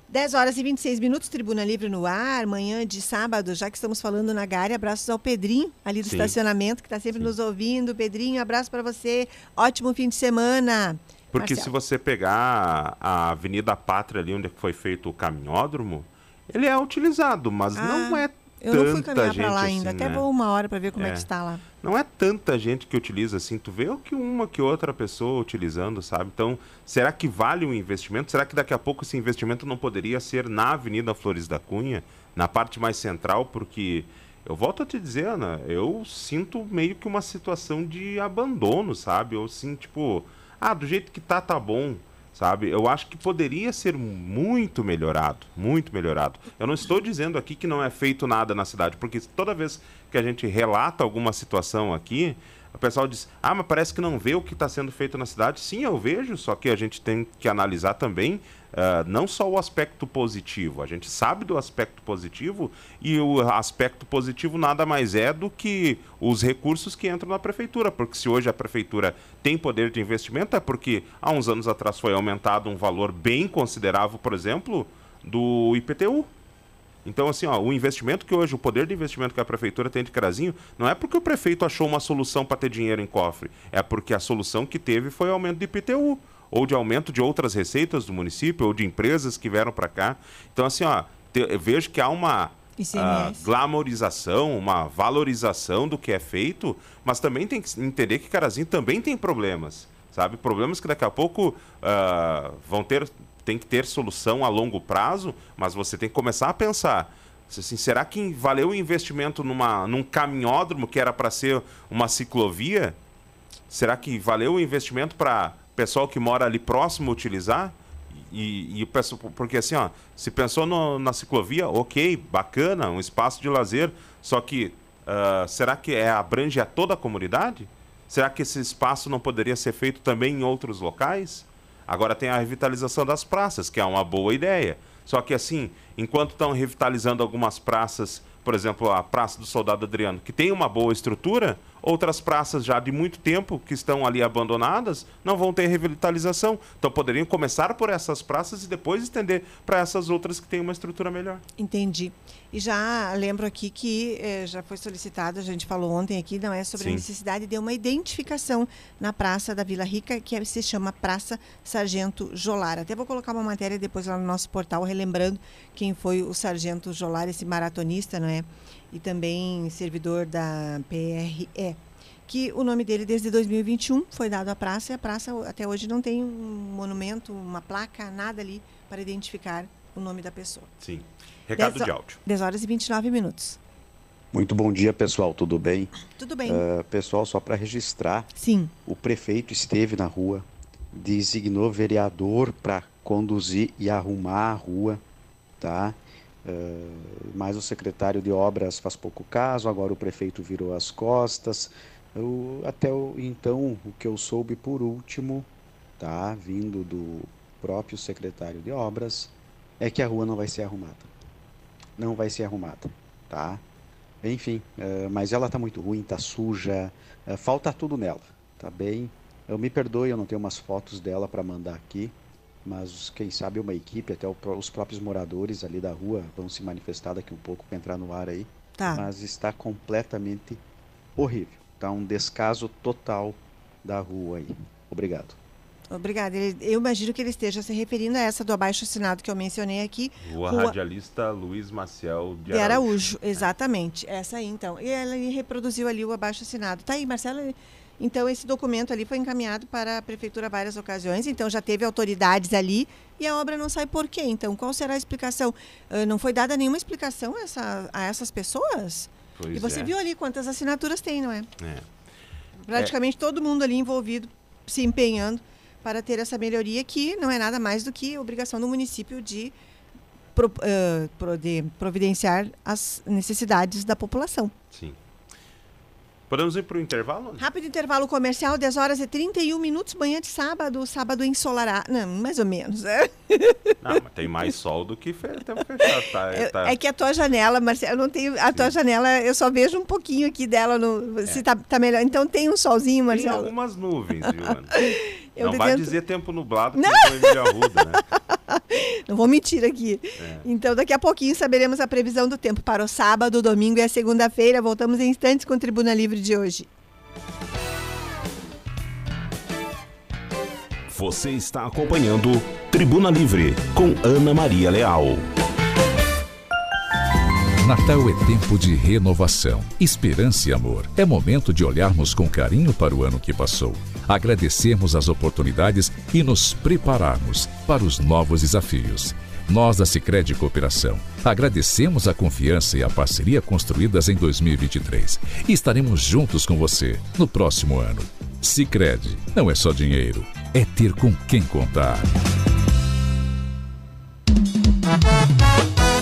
10 horas e 26 minutos, Tribuna Livre no ar, manhã de sábado, já que estamos falando na Gare, abraços ao Pedrinho, ali do Sim. estacionamento, que está sempre nos ouvindo. Pedrinho, abraço para você, ótimo fim de semana. Porque Marcelo. se você pegar a Avenida Pátria ali onde foi feito o caminhódromo, ele é utilizado, mas não Ah, é Eu não fui caminhar para lá assim, ainda, até né? vou uma hora para ver como é. É. que está lá. Não é tanta gente que utiliza assim, tu vê o que uma que outra pessoa utilizando, sabe? Então, será que vale o investimento? Será que daqui a pouco esse investimento não poderia ser na Avenida Flores da Cunha, na parte mais central, porque eu volto a te dizer, Ana, eu sinto meio que uma situação de abandono, sabe? Eu assim, tipo, ah, do jeito que tá, tá bom, sabe? Eu acho que poderia ser muito melhorado, muito melhorado. Eu não estou dizendo aqui que não é feito nada na cidade, porque toda vez que a gente relata alguma situação aqui, o pessoal diz: ah, mas parece que não vê o que está sendo feito na cidade. Sim, eu vejo, só que a gente tem que analisar também ah, não só o aspecto positivo. A gente sabe do aspecto positivo e o aspecto positivo nada mais é do que os recursos que entram na prefeitura. Porque se hoje a prefeitura tem poder de investimento, é porque há uns anos atrás foi aumentado um valor bem considerável, por exemplo, do IPTU. Então, assim, ó, o investimento que hoje, o poder de investimento que a prefeitura tem de Carazinho, não é porque o prefeito achou uma solução para ter dinheiro em cofre, é porque a solução que teve foi o aumento de IPTU, ou de aumento de outras receitas do município, ou de empresas que vieram para cá. Então, assim, ó, te- eu vejo que há uma ah, glamorização, uma valorização do que é feito, mas também tem que entender que Carazinho também tem problemas, sabe? Problemas que daqui a pouco ah, vão ter, tem que ter solução a longo prazo, mas você tem que começar a pensar. Assim, será que valeu o investimento numa, num caminhódromo que era para ser uma ciclovia? Será que valeu o investimento para pessoal que mora ali próximo utilizar? E, e porque assim, ó, se pensou no- na ciclovia, ok, bacana, um espaço de lazer, só que ah, será que é, abrange a toda a comunidade? Será que esse espaço não poderia ser feito também em outros locais? Agora tem a revitalização das praças, que é uma boa ideia. Só que assim, enquanto estão revitalizando algumas praças, por exemplo, a Praça do Soldado Adriano, que tem uma boa estrutura, outras praças já de muito tempo que estão ali abandonadas não vão ter revitalização. Então poderiam começar por essas praças e depois estender para essas outras que têm uma estrutura melhor. Entendi. E já lembro aqui que eh, já foi solicitado, a gente falou ontem aqui, não é sobre a Sim. necessidade de uma identificação na Praça da Vila Rica, que é- se chama Praça Sargento Jolar. Até vou colocar uma matéria depois lá no nosso portal, relembrando quem foi o Sargento Jolar, esse maratonista, não é? E também servidor da PRE. Que o nome dele desde 2021 foi dado à praça e a praça até hoje não tem um monumento, uma placa, nada ali para identificar o nome da pessoa. Sim. Recado Dez de áudio. 10 horas e 29 minutos. Muito bom dia, pessoal. Tudo bem? Tudo bem? Ah, pessoal, só para registrar, Sim. o prefeito esteve na rua, designou vereador para conduzir e arrumar a rua, tá? Ah, mas o secretário de obras faz pouco caso, agora o prefeito virou as costas. Eu- até o, então, o que eu soube por último, tá? Vindo do próprio secretário de obras, é que a rua não vai ser arrumada. Não vai ser arrumada, tá? Enfim, eh, mas ela tá muito ruim, tá suja, eh, falta tudo nela, tá bem? Eu me perdoe, eu não tenho umas fotos dela para mandar aqui, mas quem sabe uma equipe, até os próprios moradores ali da rua vão se manifestar daqui um pouco para entrar no ar aí, Tá. mas está completamente horrível, tá um descaso total da rua aí. Obrigado. Obrigada. Eu imagino que ele esteja se referindo a essa do abaixo assinado que eu mencionei aqui, Rua, Rua- Radialista Luiz Maciel de, de Araújo. Araújo. Exatamente. Essa aí, então. E ela reproduziu ali o abaixo assinado. Tá aí, Marcelo. Então, esse documento ali foi encaminhado para a prefeitura várias ocasiões, então já teve autoridades ali e a obra não sai por quê? Então, qual será a explicação? Ah, não foi dada nenhuma explicação a, essa- a essas pessoas? Pois e você é. viu ali quantas assinaturas tem, não é? É. Praticamente todo mundo ali envolvido, se empenhando para ter essa melhoria, que não é nada mais do que obrigação do município de, pro, eh, pro- de providenciar as necessidades da população. Sim. Podemos ir para o intervalo? Rápido intervalo comercial, 10 horas e 31 minutos, manhã de sábado, sábado ensolarado. Não, mais ou menos. É, Não, mas tem mais sol do que fe... tempo fechado. Tá, Eu- tá- é que a tua janela, Marcelo, eu não tenho. A tua janela, eu só vejo um pouquinho aqui dela, no, se tá, tá melhor. Então tem um solzinho, Tem Marcelo. algumas nuvens, viu, Ana? Eu Não vai dizer tempo nublado que não. foi Emília Arruda, né? Não vou mentir aqui. É. Então, daqui a pouquinho saberemos a previsão do tempo para o sábado, domingo e a segunda-feira. Voltamos em instantes com o Tribuna Livre de hoje. Você está acompanhando Tribuna Livre com Ana Maria Leal. Natal é tempo de renovação, esperança e amor. É momento de olharmos com carinho para o ano que passou, agradecermos as oportunidades e nos prepararmos para os novos desafios. Nós da Sicredi Cooperação agradecemos a confiança e a parceria construídas em 2023 e estaremos juntos com você no próximo ano. Sicredi não é só dinheiro, é ter com quem contar.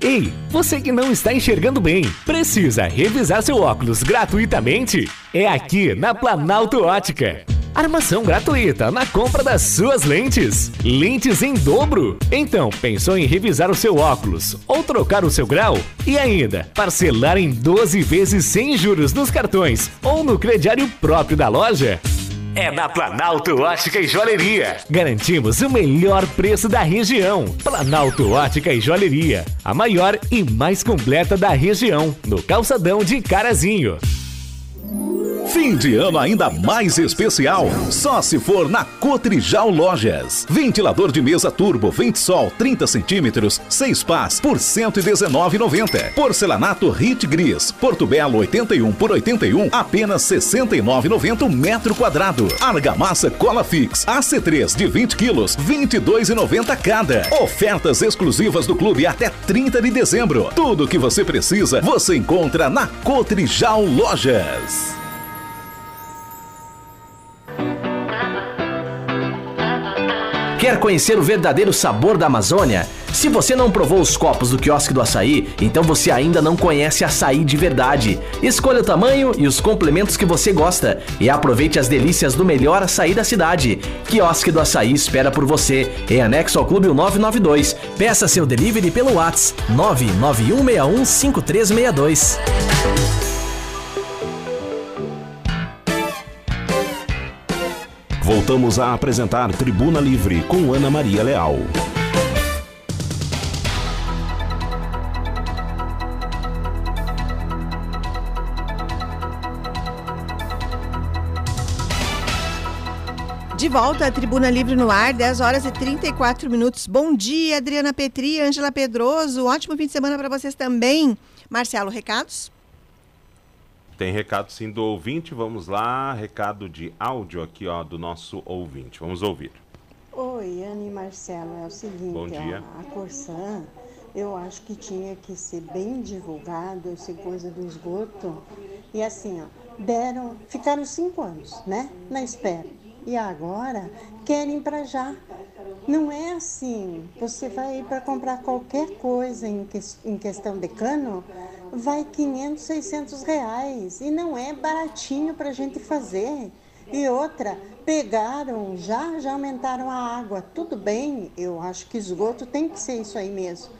Ei, você que não está enxergando bem, precisa revisar seu óculos gratuitamente? É aqui na Planalto Ótica. Armação gratuita na compra das suas lentes. Lentes em dobro. Então, pensou em revisar o seu óculos ou trocar o seu grau? E ainda, parcelar em 12 vezes sem juros nos cartões ou no crediário próprio da loja? É na Planalto Ótica e Joalheria. Garantimos o melhor preço da região. Planalto Ótica e Joalheria, a maior e mais completa da região, no calçadão de Carazinho. Fim de ano ainda mais especial, só se for na Cotrijal Lojas. Ventilador de mesa turbo Ventsol 30 centímetros, 6 pás por R$ 119,90. Porcelanato Hit Gris, Porto Belo 81 por 81, apenas R$ 69,90 o metro quadrado. Argamassa Cola Fix, AC3 de 20 quilos, R$ 22,90 cada. Ofertas exclusivas do clube até 30 de dezembro. Tudo o que você precisa, você encontra na Cotrijal Lojas. Quer conhecer o verdadeiro sabor da Amazônia? Se você não provou os copos do quiosque do açaí, então você ainda não conhece açaí de verdade. Escolha o tamanho e os complementos que você gosta e aproveite as delícias do melhor açaí da cidade. Quiosque do Açaí espera por você, em anexo ao Clube 992. Peça seu delivery pelo WhatsApp 991615362. Voltamos a apresentar Tribuna Livre com Ana Maria Leal. De volta à Tribuna Livre no ar, 10 horas e 34 minutos. Bom dia, Adriana Petri, Ângela Pedroso. Ótimo fim de semana para vocês também. Marcelo, recados? Tem recado sim do ouvinte, vamos lá. Recado de áudio aqui, ó, do nosso ouvinte. Vamos ouvir. Oi, Ana e Marcelo, é o seguinte, Bom dia. a Corsã, eu acho que tinha que ser bem divulgado essa coisa do esgoto. E assim, ó, deram, ficaram cinco anos, né, na espera. E agora querem para já. Não é assim. Você vai para comprar qualquer coisa em, que, em questão de cano, vai 500, 600 reais. E não é baratinho para a gente fazer. E outra, pegaram já, já aumentaram a água. Tudo bem, eu acho que esgoto tem que ser isso aí mesmo.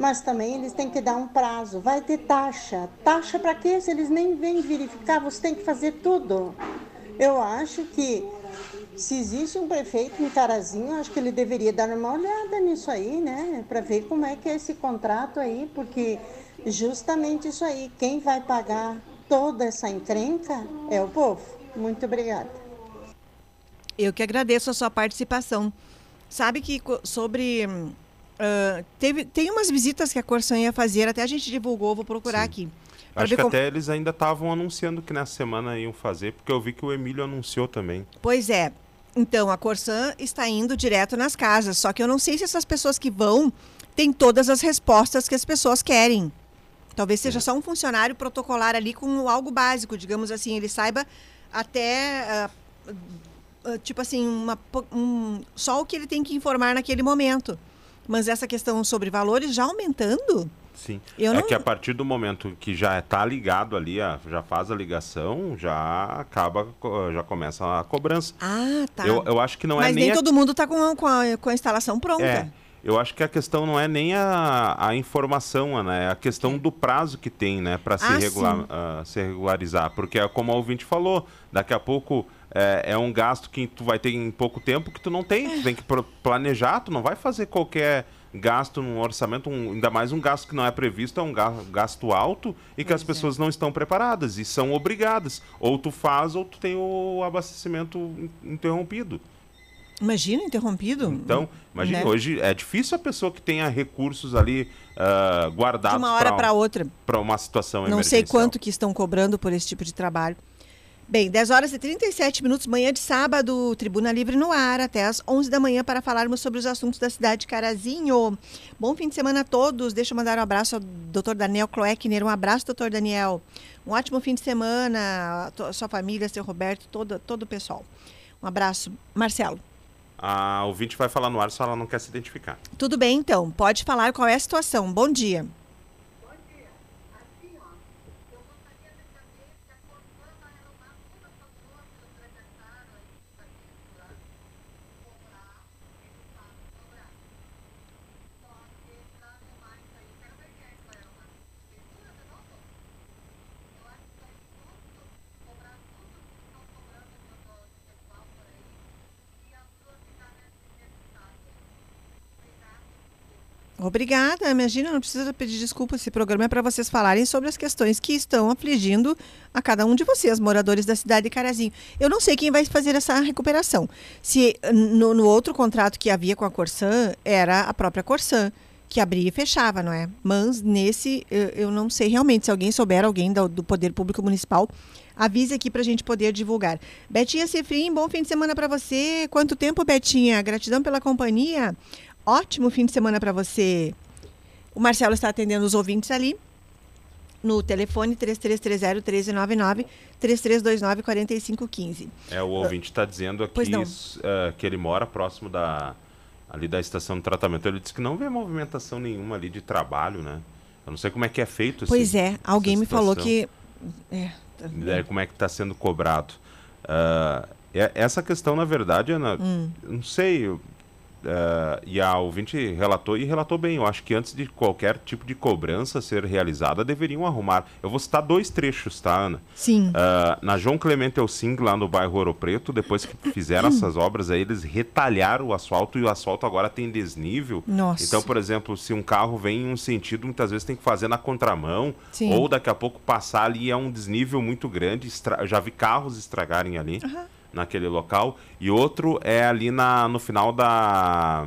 Mas também eles têm que dar um prazo. Vai ter taxa. Taxa para quê? Se eles nem vêm verificar, você tem que fazer tudo. Eu acho que se existe um prefeito em Carazinho, acho que ele deveria dar uma olhada nisso aí, né? Para ver como é que é esse contrato aí, porque justamente isso aí, quem vai pagar toda essa encrenca é o povo. Muito obrigada. Eu que agradeço a sua participação. Sabe que sobre. Uh, teve, tem umas visitas que a Corsan ia fazer, até a gente divulgou, vou procurar Sim. aqui. Acho que como... até eles ainda estavam anunciando que nessa semana iam fazer, porque eu vi que o Emílio anunciou também. Pois é. Então, a Corsan está indo direto nas casas, só que eu não sei se essas pessoas que vão têm todas as respostas que as pessoas querem. Talvez seja é. só um funcionário protocolar ali com algo básico, digamos assim, ele saiba até uh, uh, tipo assim, uma, um, só o que ele tem que informar naquele momento. Mas essa questão sobre valores já aumentando, Sim. Eu é não... que a partir do momento que já está ligado ali, já faz a ligação, já acaba, já começa a cobrança. Ah, tá. Eu, eu acho que não Mas é nem. Mas nem todo mundo está com, com, a, com a instalação pronta. É. Eu acho que a questão não é nem a, a informação, né? É a questão do prazo que tem, né, para se, ah, regular, uh, se regularizar. Porque, é como o ouvinte falou, daqui a pouco é, é, um gasto que tu vai ter em pouco tempo que tu não tem. Tu tem que planejar, tu não vai fazer qualquer gasto num orçamento, um, ainda mais um gasto que não é previsto, é um gasto alto e que as é. pessoas não estão preparadas e são obrigadas. Ou tu faz ou tu tem o abastecimento interrompido. Imagina, interrompido. Então, imagine, né? hoje é difícil a pessoa que tenha recursos ali uh, guardados. De uma hora para outra. Para uma situação Não sei quanto que estão cobrando por esse tipo de trabalho. Bem, 10 horas e 37 minutos, manhã de sábado, Tribuna Livre no ar, até às 11 da manhã para falarmos sobre os assuntos da cidade de Carazinho. Bom fim de semana a todos. Deixa eu mandar um abraço ao Dr. Daniel Cloeckner. Um abraço, doutor Daniel. Um ótimo fim de semana, a sua família, seu Roberto, todo, todo o pessoal. Um abraço. Marcelo. A ouvinte vai falar no ar se ela não quer se identificar. Tudo bem, então. Pode falar qual é a situação. Bom dia. Obrigada, imagina, não precisa pedir desculpa. Esse programa é para vocês falarem sobre as questões que estão afligindo a cada um de vocês, moradores da cidade de Carazinho. Eu não sei quem vai fazer essa recuperação. Se no, no outro contrato que havia com a Corsan, era a própria Corsan que abria e fechava, não é? Mas nesse, eu, eu não sei realmente. Se alguém souber, alguém do, do Poder Público Municipal, avise aqui para a gente poder divulgar. Betinha Cefrim, bom fim de semana para você. Quanto tempo, Betinha? Gratidão pela companhia. Ótimo fim de semana para você. O Marcelo está atendendo os ouvintes ali no telefone 3330-1399, 3329-4515. É, o ouvinte está dizendo aqui uh, que ele mora próximo da, ali da estação de tratamento. Ele disse que não vê movimentação nenhuma ali de trabalho, né? Eu não sei como é que é feito esse, Pois é, alguém me falou que... É, tá é, como é que está sendo cobrado. Uh, essa questão, na verdade, Ana, hum. não sei, Uh, e a ouvinte relatou, e relatou bem, eu acho que antes de qualquer tipo de cobrança ser realizada, deveriam arrumar. Eu vou citar dois trechos, tá, Ana? Sim. Uh, na João Clemente Elsing, lá no bairro Ouro Preto, depois que fizeram essas obras, aí eles retalharam o asfalto e o asfalto agora tem desnível. Nossa. Então, por exemplo, se um carro vem em um sentido, muitas vezes tem que fazer na contramão, Sim. ou daqui a pouco passar ali é um desnível muito grande. Estra... Já vi carros estragarem ali. Uhum naquele local. E outro é ali na, no final da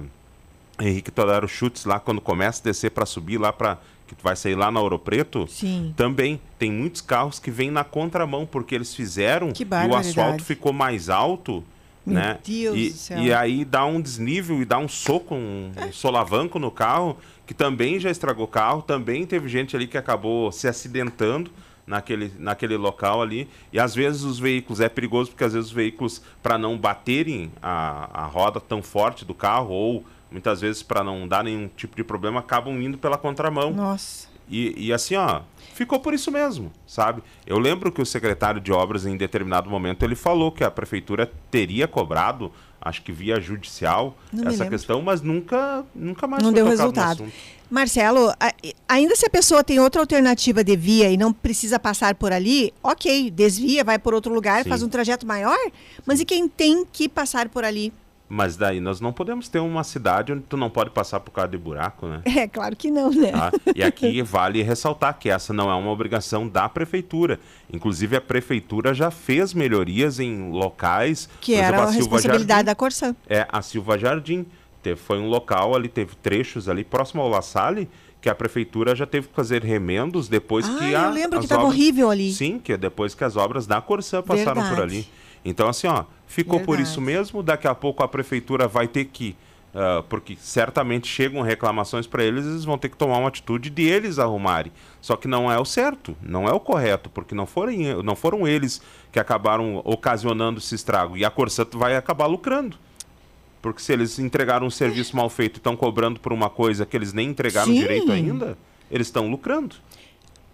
Henrique Todaro Chutes, lá quando começa a descer para subir lá para que vai sair lá na Ouro Preto, Sim. também tem muitos carros que vêm na contramão, porque eles fizeram e o asfalto ficou mais alto. Meu né? Deus e, do céu. e aí dá um desnível e dá um soco, um, um solavanco no carro, que também já estragou o carro, também teve gente ali que acabou se acidentando naquele, naquele local ali. E às vezes os veículos, é perigoso porque às vezes os veículos, para não baterem a, a roda tão forte do carro, ou muitas vezes para não dar nenhum tipo de problema, acabam indo pela contramão. Nossa. E, e assim, ó, ficou por isso mesmo, sabe? Eu lembro que o secretário de obras, em determinado momento, ele falou que a prefeitura teria cobrado acho que via judicial não essa questão, mas nunca, nunca mais não deu resultado. Marcelo, ainda se a pessoa tem outra alternativa de via e não precisa passar por ali, ok, desvia, vai por outro lugar, Sim. faz um trajeto maior, mas e quem tem que passar por ali? Mas daí nós não podemos ter uma cidade onde tu não pode passar por causa de buraco, né? É, claro que não, né? Tá? E aqui vale ressaltar que essa não é uma obrigação da prefeitura. Inclusive, a prefeitura já fez melhorias em locais. Que por era exemplo, a Silva responsabilidade Jardim. da Corsã. É, a Silva Jardim. Teve, foi um local ali, teve trechos ali próximo ao La Salle, que a prefeitura já teve que fazer remendos depois Ah, que eu a. lembro que as estava obras- horrível ali. Sim, que é depois que as obras da Corsã passaram por Verdade. ali. Então, assim, ó, ficou por Verdade. isso mesmo. Daqui a pouco a prefeitura vai ter que. ah, porque certamente chegam reclamações para eles, eles vão ter que tomar uma atitude de eles arrumarem. Só que não é o certo, não é o correto, porque não foram, não foram eles que acabaram ocasionando esse estrago. E a Corsã vai acabar lucrando. Porque se eles entregaram um serviço mal feito e estão cobrando por uma coisa que eles nem entregaram Sim. direito ainda, eles estão lucrando.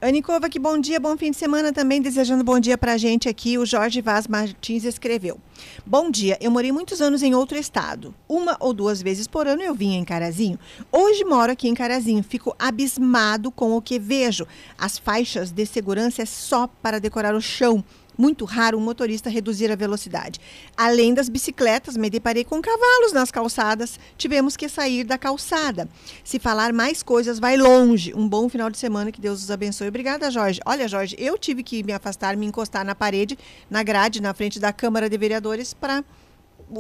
Anicova, que bom dia, bom fim de semana também, desejando bom dia pra gente aqui. O Jorge Vaz Martins escreveu. Bom dia, eu morei muitos anos em outro estado. Uma ou duas vezes por ano eu vinha em Carazinho. Hoje moro aqui em Carazinho, fico abismado com o que vejo. As faixas de segurança é só para decorar o chão. Muito raro um motorista reduzir a velocidade. Além das bicicletas, me deparei com cavalos nas calçadas. Tivemos que sair da calçada. Se falar mais coisas, vai longe. Um bom final de semana, que Deus os abençoe. Obrigada, Jorge. Olha, Jorge, eu tive que me afastar, me encostar na parede, na grade, na frente da Câmara de Vereadores, para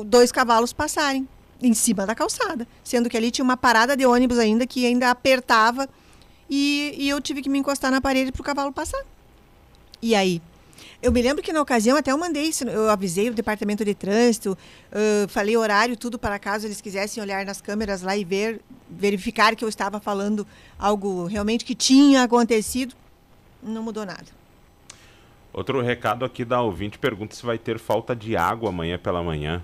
dois cavalos passarem em cima da calçada. Sendo que ali tinha uma parada de ônibus ainda que ainda apertava e, e eu tive que me encostar na parede para o cavalo passar. E aí? Eu me lembro que na ocasião até eu mandei isso, eu avisei o departamento de trânsito, ãh, falei horário, tudo para caso eles quisessem olhar nas câmeras lá e ver, verificar que eu estava falando algo realmente que tinha acontecido. Não mudou nada. Outro recado aqui da ouvinte pergunta se vai ter falta de água amanhã pela manhã.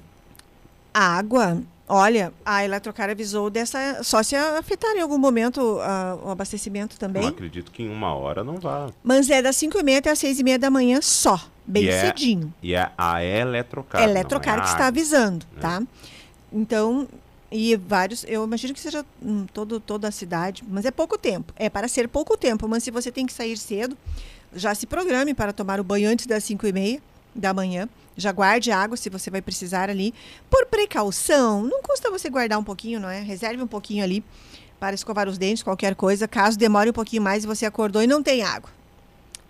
A água, olha, a Eletrocar avisou dessa. Só se afetar em algum momento ah, o abastecimento também. Não acredito que em uma hora não vá. Mas é das 5 e meia até as 6 e meia da manhã só, bem E é- cedinho. E é a Eletrocar. Eletrocar não é que está avisando, né? tá? Então, e vários, eu imagino que seja hum, todo, toda a cidade, mas é pouco tempo. É para ser pouco tempo, mas se você tem que sair cedo, já se programe para tomar o banho antes das 5 e meia da manhã. Já guarde água se você vai precisar ali. Por precaução, não custa você guardar um pouquinho, não é? Reserve um pouquinho ali para escovar os dentes, qualquer coisa, caso demore um pouquinho mais e você acordou e não tem água.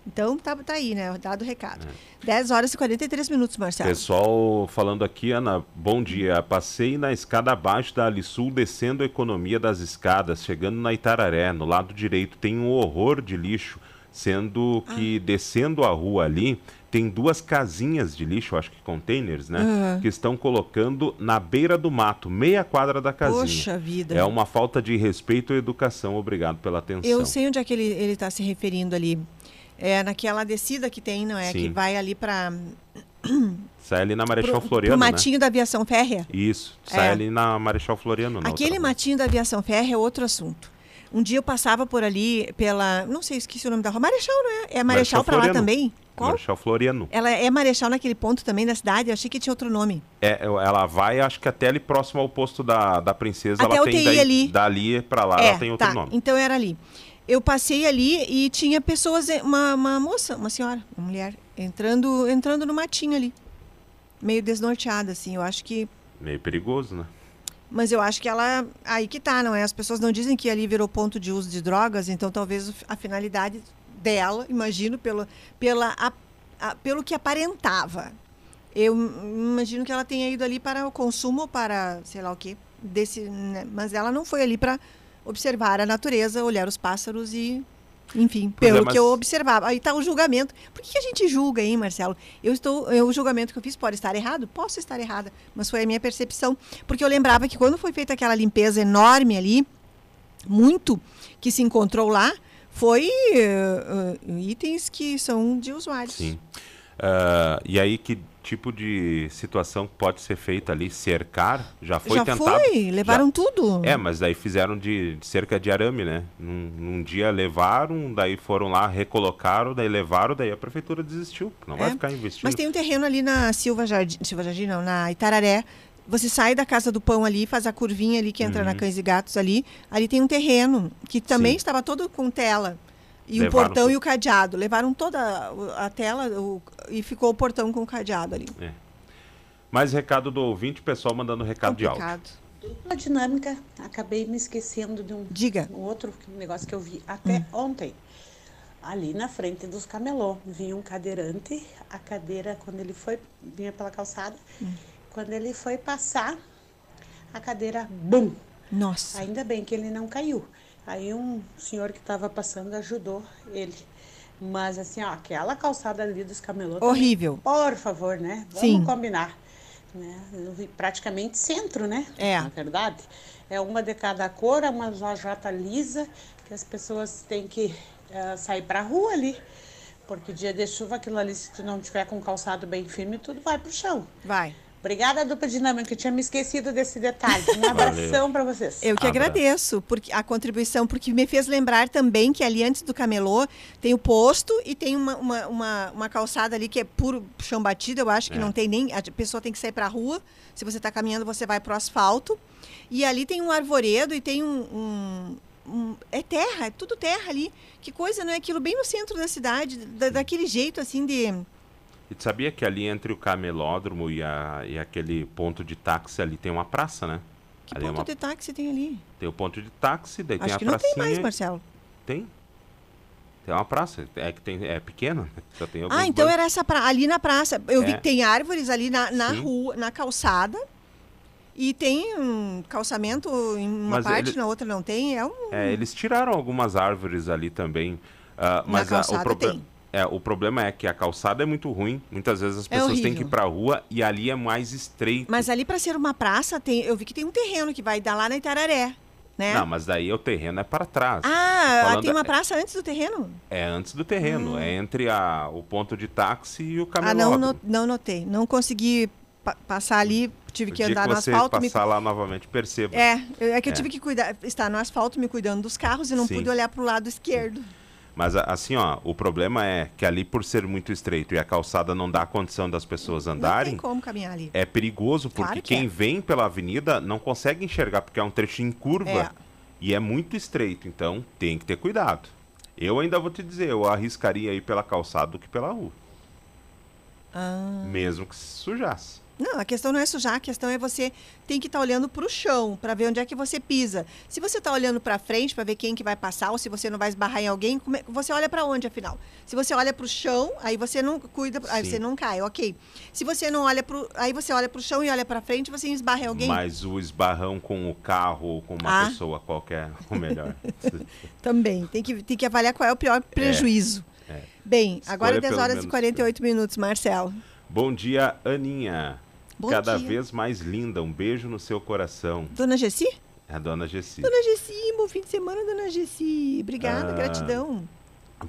Então, tá, tá aí, né? Dado o recado. 10 horas e 43 minutos, Marcelo. Pessoal falando aqui, Ana, bom dia. Passei na escada abaixo da Alisul, descendo a economia das escadas, chegando na Itararé, no lado direito, tem um horror de lixo, sendo que descendo a rua ali, tem duas casinhas de lixo, acho que containers, né? Uhum. Que estão colocando na beira do mato, meia quadra da casinha. Poxa vida. É uma falta de respeito à educação. Obrigado pela atenção. Eu sei onde é que ele está se referindo ali. É naquela descida que tem, não é? Sim. Que vai ali para Sai ali na Marechal pro, Floriano, pro né? matinho da aviação férrea. Isso, sai É. ali na Marechal Floriano. na Aquele matinho da aviação férrea é outro assunto. Um dia eu passava por ali pela, não sei, esqueci o nome da rua. Marechal, não é? É Marechal para lá também? Qual? Marechal Floriano. Ela é Marechal naquele ponto também da cidade? Eu achei que tinha outro nome. É, ela vai, acho que até ali próximo ao posto da, da princesa, Até ela tem daí, ali. dali pra lá, é, ela tem outro tá. nome. Então era ali. Eu passei ali e tinha pessoas, uma, uma moça, uma senhora, uma mulher, entrando, entrando no matinho ali. Meio desnorteada, assim. Eu acho que Meio perigoso, né? Mas eu acho que ela. Aí que tá, não é? As pessoas não dizem que ali virou ponto de uso de drogas, então talvez a finalidade dela, imagino, pelo, pela, a- a- pelo que aparentava. Eu im- imagino que ela tenha ido ali para o consumo, para sei lá o quê. Desse, né? Mas ela não foi ali para observar a natureza, olhar os pássaros e. Enfim, é, pelo que eu observava. Aí está o julgamento. Por que que a gente julga, hein, Marcelo? Eu estou, eu, o julgamento que eu fiz pode estar errado? Posso estar errada, mas foi a minha percepção. Porque eu lembrava que quando foi feita aquela limpeza enorme ali, muito que se encontrou lá, foi eh, eh, itens que são de usuários. Sim. Ah, e aí, que tipo de situação pode ser feita ali? Cercar? Já foi Já tentado? foi, levaram Já- tudo. É, mas daí fizeram de, de cerca de arame, né? Num, num dia levaram, daí foram lá, recolocaram, daí levaram, daí a prefeitura desistiu. Não vai É. ficar investindo. Mas tem um terreno ali na Silva Jardim, Silva Jardim não, na Itararé. Você sai da Casa do Pão ali, faz a curvinha ali que entra na Uhum. Cães e Gatos ali. Ali tem um terreno que também Sim. estava todo com tela. E o Levaram portão tudo. e o cadeado. Levaram toda o- a tela o- e ficou o portão com o cadeado ali. É. Mais recado do ouvinte, pessoal mandando recado de áudio. Complicado. A dinâmica, acabei me esquecendo de um, Diga. um outro negócio que eu vi até ontem. Ali na frente dos camelô, vinha um cadeirante, a cadeira, quando ele foi, vinha pela calçada, quando ele foi passar, a cadeira, bum! Nossa. Ainda bem que ele não caiu. Aí um senhor que estava passando ajudou ele. Mas assim, ó, aquela calçada ali dos camelô. também, Horrível. Por favor, né? Vamos Sim. combinar. Né? Praticamente centro, né? É. Na verdade. É uma de cada cor, é uma lajota lisa, que as pessoas têm que eh, sair pra rua ali. Porque dia de chuva, aquilo ali, se tu não tiver com o calçado bem firme, tudo vai pro chão. Vai. Obrigada, dupla dinâmica. Eu tinha me esquecido desse detalhe. Um abração pra vocês. Eu que agradeço porque a contribuição, porque me fez lembrar também que ali antes do camelô tem o posto e tem uma, uma, uma, uma calçada ali que é puro chão batido, eu acho que É. não tem nem. A pessoa tem que sair para a rua. Se você está caminhando, você vai para o asfalto. E ali tem um arvoredo e tem um, um- um- É terra, é tudo terra ali. Que coisa, não é aquilo bem no centro da cidade, da- daquele jeito assim de. E tu sabia que ali entre o camelódromo e, a, e aquele ponto de táxi ali tem uma praça, né? Que ali é ponto uma- de táxi tem ali? Tem o ponto de táxi, daí tem Acho a que não tem mais, Marcelo. Tem. Tem uma praça. É que tem, é pequena. Só tem Ah, então bancos. era essa pra... ali na praça. Eu vi É. que tem árvores ali na, na Sim. rua, na calçada. E tem um calçamento em uma Mas parte, ele- na outra não tem. É um. É, eles tiraram algumas árvores ali também. Na mas a- o, proble- tem. É, o problema é que a calçada é muito ruim. Muitas vezes as É pessoas têm que ir pra rua e ali é mais estreito. Mas ali para ser uma praça, tem, eu vi que tem um terreno que vai dar lá na Itararé. Né? Não, mas daí o terreno é para trás. Ah, Falando- tem uma praça antes do terreno? É antes do terreno. É entre a, o ponto de táxi e o Ah, não, não notei. Não consegui pa- passar ali, tive O que andar que no você asfalto. me- passar lá novamente, perceba. É, é que eu tive que cuidar, estar no asfalto me cuidando dos carros e não Sim. pude olhar para o lado esquerdo. Mas a- assim, ó, o problema é que ali por ser muito estreito e a calçada não dá condição das pessoas Não tem andarem, como caminhar ali. é perigoso porque Claro que quem é. vem pela avenida não consegue enxergar porque é um trecho em curva É. e é muito estreito, então tem que ter cuidado. Eu ainda vou te dizer, eu arriscaria ir pela calçada do que pela rua, Ah. mesmo que se sujasse. Não, a questão não é sujar, a questão é você tem que estar olhando para o chão, para ver onde é que você pisa. Se você está olhando para frente para ver quem que vai passar ou se você não vai esbarrar em alguém, como é- você olha para onde afinal? Se você olha para o chão, aí você não cuida, aí Sim. você não cai, ok. Se você não olha para, aí você olha para o chão e olha para frente, você esbarra em alguém. Mas o esbarrão com o carro ou com uma Ah. pessoa qualquer, o melhor. Também tem que tem que avaliar qual é o pior prejuízo. é. Bem, agora Escolha 10 pelo horas e menos 48 minutos, Marcelo. Bom dia, Aninha. Bom Cada dia. vez mais linda. Um beijo no seu coração. Dona Gessi? É a dona Gessi. Dona Gessi, bom fim de semana, Dona Gessi. Obrigada, Ah. gratidão.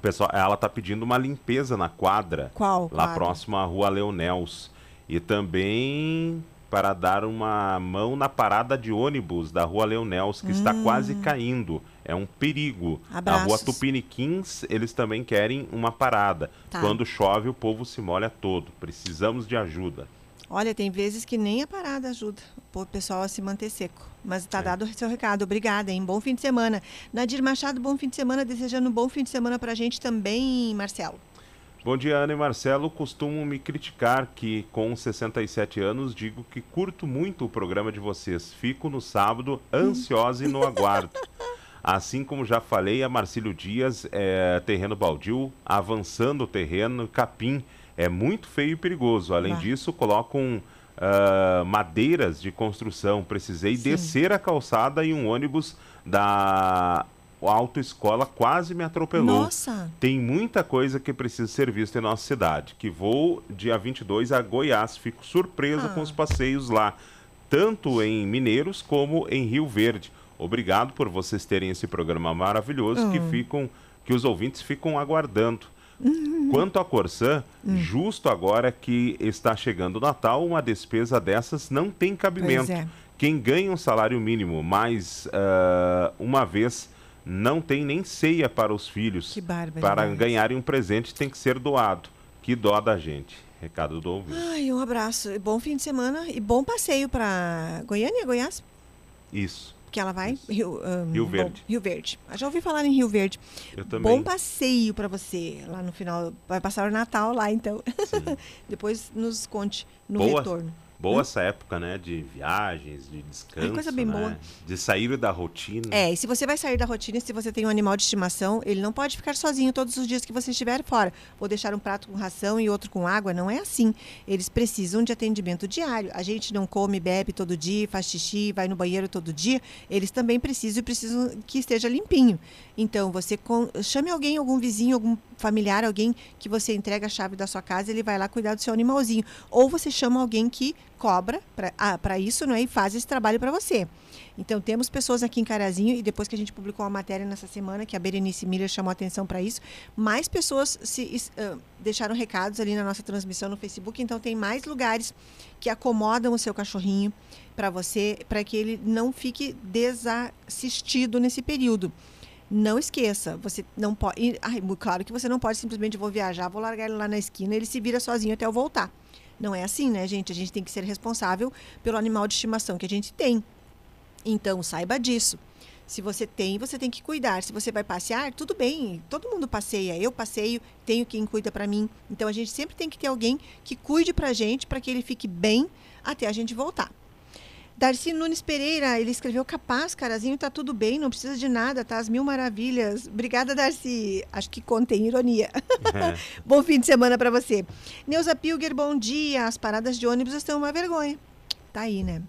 Pessoal, ela tá pedindo uma limpeza na quadra. Qual Lá quadra? próximo à rua Leonels. E também para dar uma mão na parada de ônibus da rua Leonels, que está Hum. quase caindo. É um perigo. Na Abraços. rua Tupiniquins, eles também querem uma parada. Tá. Quando chove, o povo se molha todo. Precisamos de ajuda. Olha, tem vezes que nem a parada ajuda o pessoal a se manter seco. Mas É. tá dado o seu recado. Obrigada, hein? Bom fim de semana. Nadir Machado, bom fim de semana. Desejando um bom fim de semana pra gente também, Marcelo. Bom dia, Ana e Marcelo. Costumo me criticar que, com 67 anos, digo que curto muito o programa de vocês. Fico no sábado ansiosa e no aguardo. Assim como já falei, a Marcílio Dias é terreno baldio, avançando o terreno, capim. É muito feio e perigoso. Além Bah. disso, colocam ah, madeiras de construção. Precisei descer a calçada e um ônibus da autoescola quase me atropelou. Nossa! Tem muita coisa que precisa ser vista em nossa cidade. Que vou dia 22 a Goiás. Fico surpresa com os Ah. passeios lá, tanto em Mineiros como em Rio Verde. Obrigado por vocês terem esse programa maravilhoso que Hum. ficam que os ouvintes ficam aguardando. Uhum. Quanto à Corsã, Hum. justo agora que está chegando o Natal, uma despesa dessas não tem cabimento. É. Quem ganha um salário mínimo, mais ah, uma vez, não tem nem ceia para os filhos. Que barbaridade. Para ganharem um presente tem que ser doado. Que dó da gente. Recado do ouvinte. Ai, um abraço. Bom fim de semana e bom passeio pra Goiânia, Goiás. Isso. Que ela vai? Rio, ahn, Rio bom, Verde. Rio Verde. Já ouvi falar em Rio Verde. Eu também. Bom passeio para você lá no final. Vai passar o Natal lá, então. Depois nos conte no Boa, retorno. Boa essa época, né? De viagens, de descanso. coisa bem né? boa. De sair da rotina. É, e se você vai sair da rotina, se você tem um animal de estimação, ele não pode ficar sozinho todos os dias que você estiver fora. Vou deixar um prato com ração e outro com água, não é assim. Eles precisam de atendimento diário. A gente não come, bebe todo dia, faz xixi, vai no banheiro todo dia. Eles também precisam e precisam que esteja limpinho. Então, você com- chame alguém, algum vizinho, algum familiar, alguém que você entrega a chave da sua casa, ele vai lá cuidar do seu animalzinho. Ou você chama alguém que cobra para isso né, e faz esse trabalho para você. Então, temos pessoas aqui em Carazinho, e depois que a gente publicou uma matéria nessa semana, que a Berenice Miller chamou atenção para isso, mais pessoas se, ah, deixaram recados ali na nossa transmissão no Facebook. Então, tem mais lugares que acomodam o seu cachorrinho para você, para que ele não fique desassistido nesse período. Não esqueça, você não pode. ai, claro que você não pode simplesmente vou viajar, vou largar ele lá na esquina, ele se vira sozinho até eu voltar. Não é assim, né, gente? A gente tem que ser responsável pelo animal de estimação que a gente tem. Então, saiba disso. Se você tem, você tem que cuidar. Se você vai passear, tudo bem. Todo mundo passeia. Eu passeio, tenho quem cuida para mim. Então, a gente sempre tem que ter alguém que cuide pra gente, para que ele fique bem até a gente voltar. Darcy Nunes Pereira, ele escreveu capaz, carazinho, tá tudo bem, não precisa de nada, tá? As mil maravilhas. Obrigada, Darcy. Acho que contém ironia. bom fim de semana para você. Neuza Pilger, bom dia. As paradas de ônibus estão uma vergonha. Tá aí, né?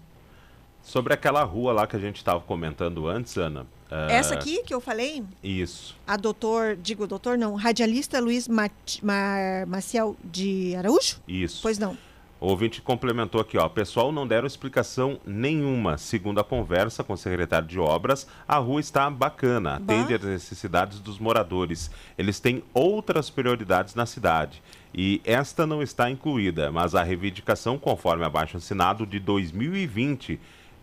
Sobre aquela rua lá que a gente estava comentando antes, Ana. ah, Essa aqui que eu falei, Isso. a doutor, digo doutor não, radialista Luiz Mati- Mar- Maciel de Araújo? Isso. Pois não. O ouvinte complementou aqui, ó. Pessoal não deram explicação nenhuma. Segundo a conversa com o secretário de obras, a rua está bacana, atende às necessidades dos moradores. Eles têm outras prioridades na cidade. E esta não está incluída, mas a reivindicação, conforme abaixo assinado de 2020,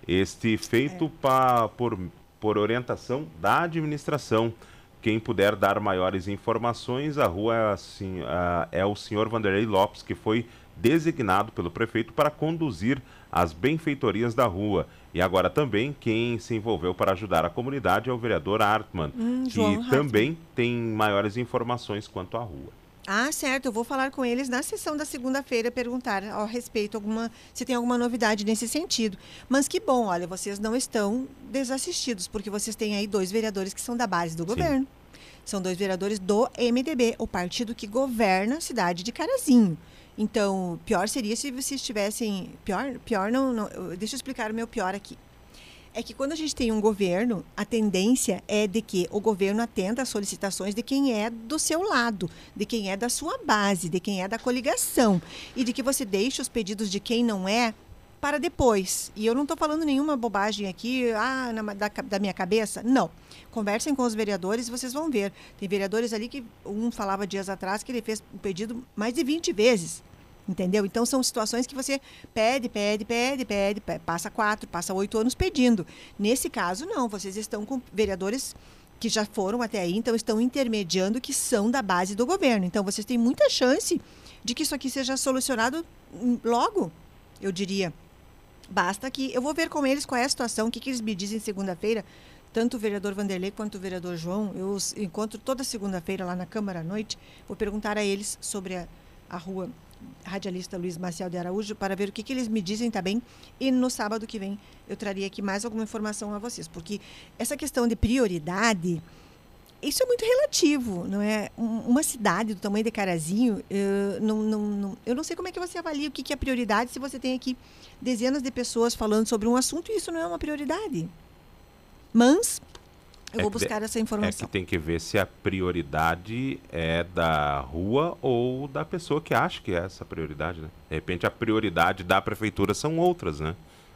este feito pa- por, por orientação da administração. Quem puder dar maiores informações, a rua é, assim, é o senhor Vanderlei Lopes, que foi designado pelo prefeito para conduzir as benfeitorias da rua. E agora também quem se envolveu para ajudar a comunidade é o vereador Hartmann, Hum, que Hartmann. também tem maiores informações quanto à rua. Ah, certo. Eu vou falar com eles na sessão da segunda-feira, perguntar ao respeito alguma, se tem alguma novidade nesse sentido. Mas que bom, olha, vocês não estão desassistidos, porque vocês têm aí dois vereadores que são da base do governo. São dois vereadores do MDB, o partido que governa a cidade de Carazinho. Então, pior seria se vocês estivessem. Pior, pior não, não. Deixa eu explicar o meu pior aqui. É que quando a gente tem um governo, a tendência é de que o governo atenda às solicitações de quem é do seu lado, de quem é da sua base, de quem é da coligação. E de que você deixe os pedidos de quem não é para depois. E eu não estou falando nenhuma bobagem aqui, ah, na- da, da minha cabeça. Não. Conversem com os vereadores e vocês vão ver. Tem vereadores ali que um falava dias atrás que ele fez o pedido mais de 20 vezes. Entendeu? Então são situações que você pede, pede, pede, pede, pe- passa quatro, passa oito anos pedindo. Nesse caso, não. Vocês estão com vereadores que já foram até aí, então estão intermediando que são da base do governo. Então vocês têm muita chance de que isso aqui seja solucionado hum, logo, eu diria. Basta que eu vou ver com eles qual é a situação, o que, que eles me dizem segunda-feira. Tanto o vereador Vanderlei quanto o vereador João, eu os encontro toda segunda-feira lá na Câmara à noite. Vou perguntar a eles sobre a, a rua radialista Luiz Marcial de Araújo para ver o que, que eles me dizem, tá bem? E no sábado que vem eu traria aqui mais alguma informação a vocês, porque essa questão de prioridade, isso é muito relativo, não é? Um- Uma cidade do tamanho de Carazinho, eu não, não, não- eu não sei como é que você avalia o que é prioridade se você tem aqui dezenas de pessoas falando sobre um assunto e isso não é uma prioridade. Mas eu É vou de- buscar essa É informação. que tem que ver se a prioridade é da rua ou da pessoa que acha que é essa prioridade, né? De repente a prioridade da prefeitura são outras, né?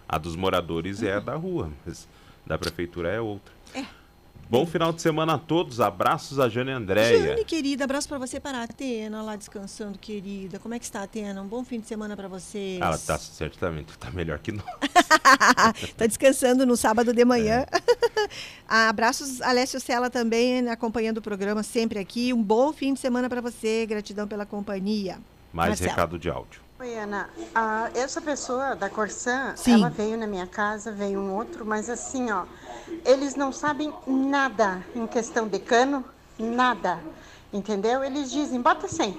A dos moradores é a da rua, mas da prefeitura é outra. Bom final de semana a todos. Abraços a Jane Andréia. Jane, querida, abraço pra você para a Atena lá descansando, querida. Como é que está, Atena? Um bom fim de semana pra vocês. Ela tá certamente tá melhor que nós. tá descansando no sábado de manhã. É. Abraços, Alessio Sela também, acompanhando o programa sempre aqui. Um bom fim de semana pra você. Gratidão pela companhia. Mais Marcelo. recado de áudio. Oi, Ana. Ah, essa pessoa da Corsã, Sim. ela veio na minha casa, veio um outro, mas assim, ó, eles não sabem nada em questão de cano, nada. Entendeu? Eles dizem, bota 100.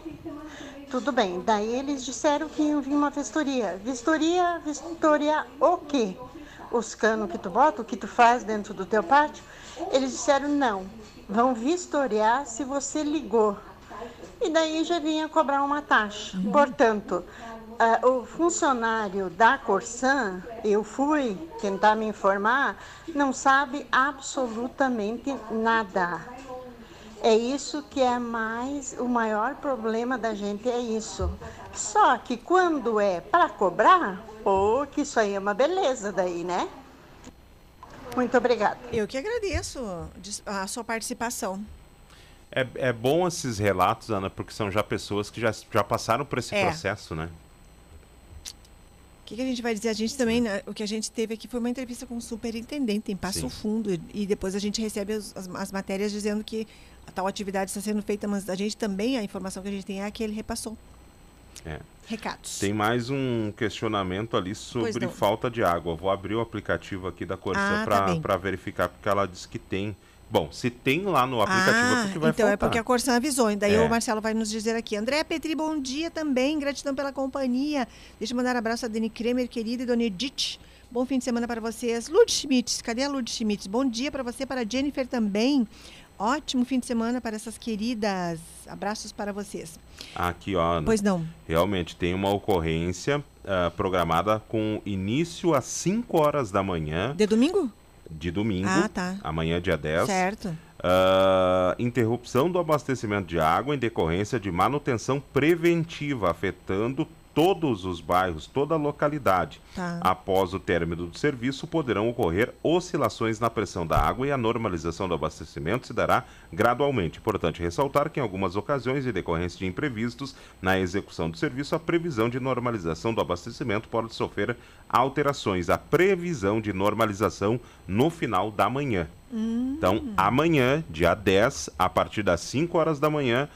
Tudo bem. Daí eles disseram que iam vir uma vistoria. Vistoria, vistoria o quê? Os canos que tu bota, o que tu faz dentro do teu pátio? Eles disseram não. Vão vistoriar se você ligou. E daí já vinha cobrar uma taxa. Portanto, ah, o funcionário da Corsan, eu fui tentar me informar, não sabe absolutamente nada. É isso que é mais o maior problema da gente é isso. Só que quando é para cobrar, pô, que isso aí é uma beleza daí, né? Muito obrigada. Eu que agradeço a sua participação. É, é bom esses relatos, Ana, porque são já pessoas que já, já passaram por esse É. processo, né? O que, que a gente vai dizer? A gente também, né, o que a gente teve aqui foi uma entrevista com o superintendente em Passo Sim. Fundo e, e depois a gente recebe as, as- as matérias dizendo que a tal atividade está sendo feita, mas a gente também, a informação que a gente tem é a que ele repassou. É. Recados. Tem mais um questionamento ali sobre falta de água. Vou abrir o aplicativo aqui da Corsan Ah, tá para verificar, porque ela diz que tem. Bom, se tem lá no aplicativo é ah, porque vai então é faltar. porque a Corsan avisou. E daí É. o Marcelo vai nos dizer aqui. André Petri, bom dia também. Gratidão pela companhia. Deixa eu mandar um abraço a Dani Kremer, querida, e Dona Edith. Bom fim de semana para vocês. Lud Schmitz, cadê a Lud Schmitz? Bom dia para você, para a Jennifer também. Ótimo fim de semana para essas queridas. Abraços para vocês. Aqui, ó. Ana. Pois não. Realmente, tem uma ocorrência ah, programada com início às 5 horas da manhã De domingo? De domingo. Ah, tá. Amanhã, dia 10. Certo. Ah, interrupção do abastecimento de água em decorrência de manutenção preventiva, afetando todos os bairros, toda a localidade. Tá. Após o término do serviço, poderão ocorrer oscilações na pressão da água e a normalização do abastecimento se dará gradualmente. Importante ressaltar que, em algumas ocasiões, em decorrência de imprevistos na execução do serviço, a previsão de normalização do abastecimento pode sofrer alterações. A previsão de normalização no final da manhã. Então, amanhã, dia 10, a partir das 5 horas da manhã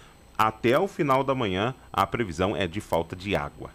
até o final da manhã, a previsão é de falta de água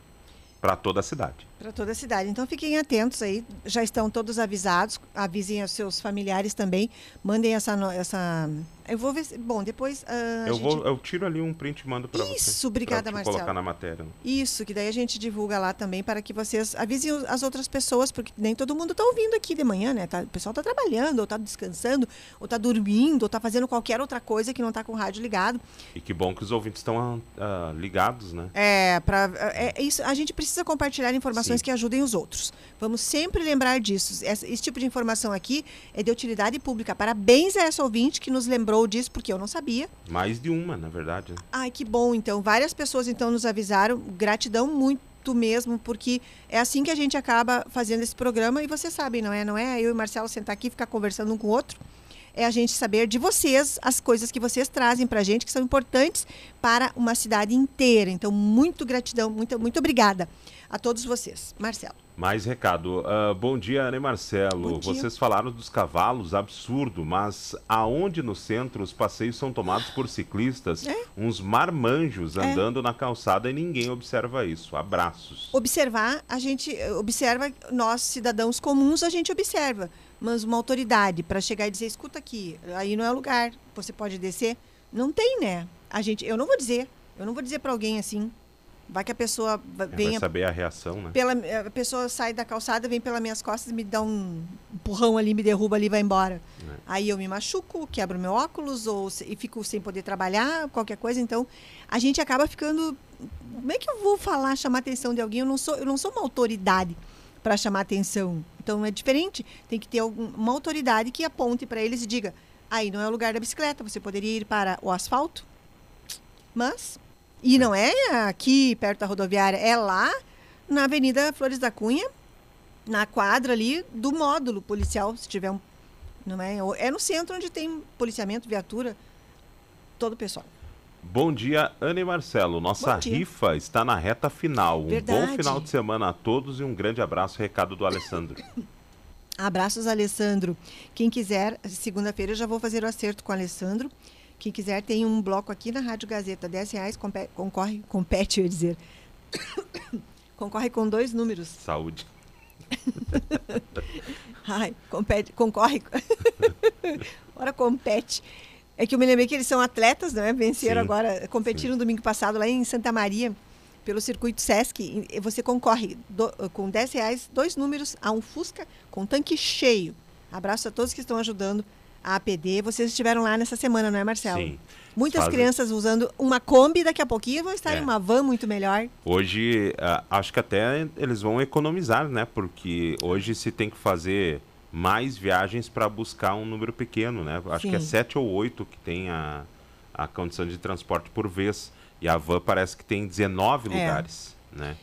para toda a cidade. Para toda a cidade. Então fiquem atentos aí, já estão todos avisados, avisem aos seus familiares também, mandem essa. essa... Eu vou ver. se- Bom, depois. a Eu, gente- vou, eu tiro ali um print e mando para você. Isso, obrigada, pra te Marcelo. colocar na matéria. Isso, que daí a gente divulga lá também para que vocês avisem os- as outras pessoas, porque nem todo mundo está ouvindo aqui de manhã, né? Tá- o pessoal está trabalhando, ou está descansando, ou está dormindo, ou está fazendo qualquer outra coisa que não está com o rádio ligado. E que bom que os ouvintes estão ah, ligados, né? É, pra, é, é isso, a gente precisa compartilhar informações Sim. que ajudem os outros. Vamos sempre lembrar disso. Esse, esse tipo de informação aqui é de utilidade pública. Parabéns a essa ouvinte que nos lembrou disso, porque eu não sabia. Mais de uma, na verdade. né? Ai, que bom, então. Várias pessoas, então, nos avisaram. Gratidão muito mesmo, porque é assim que a gente acaba fazendo esse programa. E vocês sabem, não é? Não é eu e Marcelo sentar aqui e ficar conversando um com o outro. É a gente saber de vocês as coisas que vocês trazem pra gente, que são importantes para uma cidade inteira. Então, muito gratidão, muito, muito obrigada a todos vocês. Marcelo. Mais recado. Ah, bom dia, Ana e Marcelo. Dia. Vocês falaram dos cavalos, absurdo, mas aonde no centro os passeios são tomados por ciclistas, É. uns marmanjos É. andando na calçada e ninguém observa isso. Abraços. observar, a gente eh, observa, nós cidadãos comuns, a gente observa. Mas uma autoridade para chegar e dizer, escuta aqui, aí não é o lugar, você pode descer, não tem, né? A gente, eu não vou dizer, eu não vou dizer para alguém assim, vai que a pessoa va- É, Vai saber a reação, né? pela a pessoa sai da calçada, vem pelas minhas costas, me dá um empurrão ali, me derruba ali, e vai embora. É. Aí eu me machuco, quebro meu óculos ou e fico sem poder trabalhar, qualquer coisa. Então, a gente acaba ficando. Como é que eu vou falar, chamar a atenção de alguém? Eu não sou, eu não sou uma autoridade para chamar atenção. Então é diferente. Tem que ter algum- uma autoridade que aponte para eles e diga: aí não é o lugar da bicicleta, você poderia ir para o asfalto. Mas e não é aqui perto da rodoviária, é lá na Avenida Flores da Cunha, na quadra ali do módulo policial, se tiver um. Não é? É no centro onde tem policiamento, viatura, todo o pessoal. Bom dia, Ana e Marcelo. Nossa rifa está na reta final. Um Verdade. bom final de semana a todos e um grande abraço. Recado do Alessandro. Abraços, Alessandro. Quem quiser, segunda-feira eu já vou fazer o acerto com o Alessandro. Quem quiser, tem um bloco aqui na Rádio Gazeta, 10 reais, concorre, compete, eu ia dizer. concorre com dois números. Saúde. Ai, compete, concorre. Ora, compete. É que eu me lembrei que eles são atletas, não é? Venceram Sim, agora, competiram no domingo passado lá em Santa Maria. pelo circuito Sesc, e você concorre do, com 10 reais, dois números a um Fusca com tanque cheio. Abraço a todos que estão ajudando a APD. Vocês estiveram lá nessa semana, não é, Marcelo? Sim. Muitas Fazem- crianças usando uma Kombi, daqui a pouquinho vão estar É. em uma van muito melhor. Hoje, acho que até eles vão economizar, né? Porque hoje se tem que fazer mais viagens para buscar um número pequeno, né? Acho que é Sim. sete ou oito que tem a, a condição de transporte por vez. E a van parece que tem 19 É. lugares, né?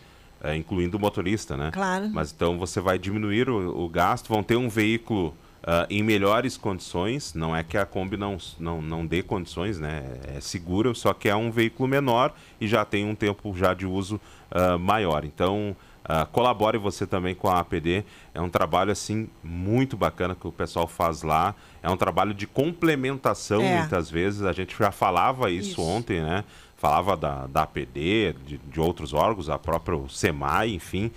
É, incluindo o motorista, né? Claro. Mas então você vai diminuir o, o gasto, vão ter um veículo ah, em melhores condições. Não é que a Kombi não, não, não dê condições, né? É segura, só que é um veículo menor e já tem um tempo já de uso ah, maior. Então ah, colabore você também com a APD. É um trabalho assim muito bacana que o pessoal faz lá. É um trabalho de complementação É. muitas vezes. A gente já falava isso, Isso. ontem, né? Falava da, da APD, de, de outros órgãos, a própria SEMAI, enfim,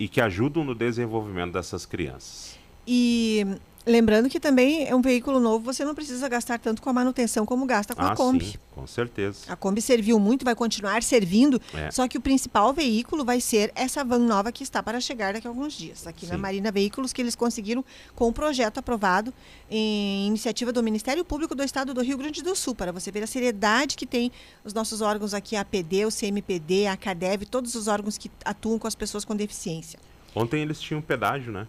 e que ajudam no desenvolvimento dessas crianças. E lembrando que também é um veículo novo, você não precisa gastar tanto com a manutenção como gasta com ah, a Kombi. sim, com certeza. A Kombi serviu muito, vai continuar servindo, É. só que o principal veículo vai ser essa van nova que está para chegar daqui a alguns dias, aqui na Sim. Marina Veículos, que eles conseguiram com o projeto aprovado em iniciativa do Ministério Público do Estado do Rio Grande do Sul, para você ver a seriedade que tem os nossos órgãos aqui, a APD, o CMPD, a CADEV, todos os órgãos que atuam com as pessoas com deficiência. Ontem eles tinham pedágio, né?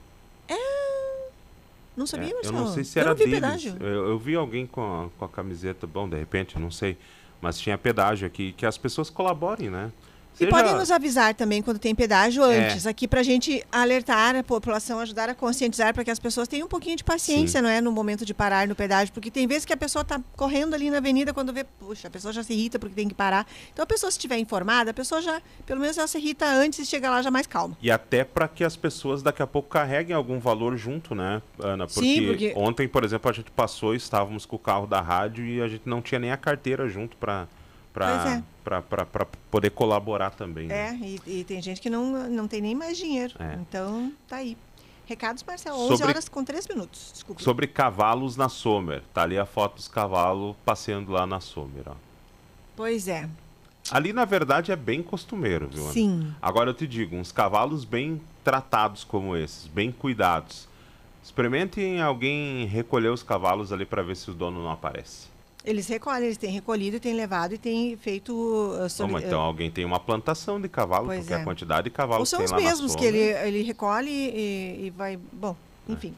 Não sabia, É, eu Marcelo? não sei se Eu era deles. Eu, eu vi alguém com a, com a camiseta, bom, de repente, não sei. Mas tinha pedágio aqui, que as pessoas colaborem, né? E Seja- podem nos avisar também quando tem pedágio É. antes, aqui para a gente alertar a população, ajudar a conscientizar para que as pessoas tenham um pouquinho de paciência, Sim. não é, no momento de parar no pedágio, porque tem vezes que a pessoa está correndo ali na avenida quando vê, puxa, a pessoa já se irrita porque tem que parar. Então a pessoa se estiver informada, a pessoa já, pelo menos ela se irrita antes e chega lá já mais calma. E até para que as pessoas daqui a pouco carreguem algum valor junto, né, Ana? Porque, Sim, porque- ontem, por exemplo, a gente passou, estávamos com o carro da rádio e a gente não tinha nem a carteira junto para Pois é. para poder colaborar também. né? É, e, e tem gente que não, não tem nem mais dinheiro. É. Então, tá aí. Recados, Marcelo, 11 Sobre- horas com 3 minutos. Desculpa. Sobre cavalos na Sommer. Tá ali a foto dos cavalos passeando lá na Sommer, ó. Pois é. Ali, na verdade, é bem costumeiro, viu? Ana? Sim. Agora eu te digo, uns cavalos bem tratados como esses, bem cuidados. Experimentem alguém recolher os cavalos ali para ver se o dono não aparece. Eles recolhem, eles têm recolhido, têm levado e têm feito. uh, soli- Como, então alguém tem uma plantação de cavalo, Pois porque é. a quantidade de cavalos são que os tem lá mesmos na que ele, ele recolhe e, e vai. Bom, enfim.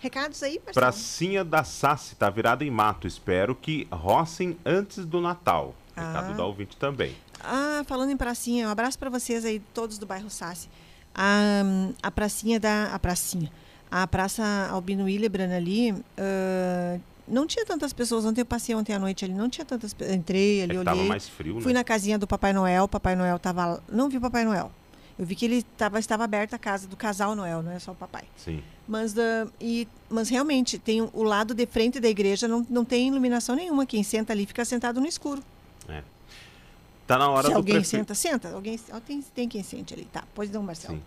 Recados aí, Marcelo? Pracinha da Sassi, tá virada em mato. Espero que rocem antes do Natal. Recado Ah. da ouvinte também. Ah, falando em pracinha, um abraço para vocês aí, todos do bairro Sassi. A, a pracinha da. A pracinha. A Praça Albino Willebrand ali. ah, não tinha tantas pessoas. Ontem eu passei ontem à noite ali, não tinha tantas Entrei ali, É olhei. tava mais frio, Fui né? na casinha do Papai Noel. Papai Noel tava. Não vi o Papai Noel. Eu vi que ele tava, estava aberta a casa do casal Noel, não é só o papai. Sim. Mas, ah, e, mas realmente, tem o- lado de frente da igreja não, não tem iluminação nenhuma. Quem senta ali fica sentado no escuro. É. Tá na hora Se do alguém prefe- senta, senta. Alguém, tem, tem quem sente ali. Tá, pois não, Marcelo. Sim.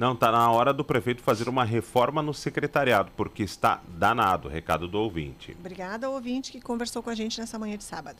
Não, tá na hora do prefeito fazer uma reforma no secretariado, porque está danado. Recado do ouvinte. Obrigada ouvinte que conversou com a gente nessa manhã de sábado.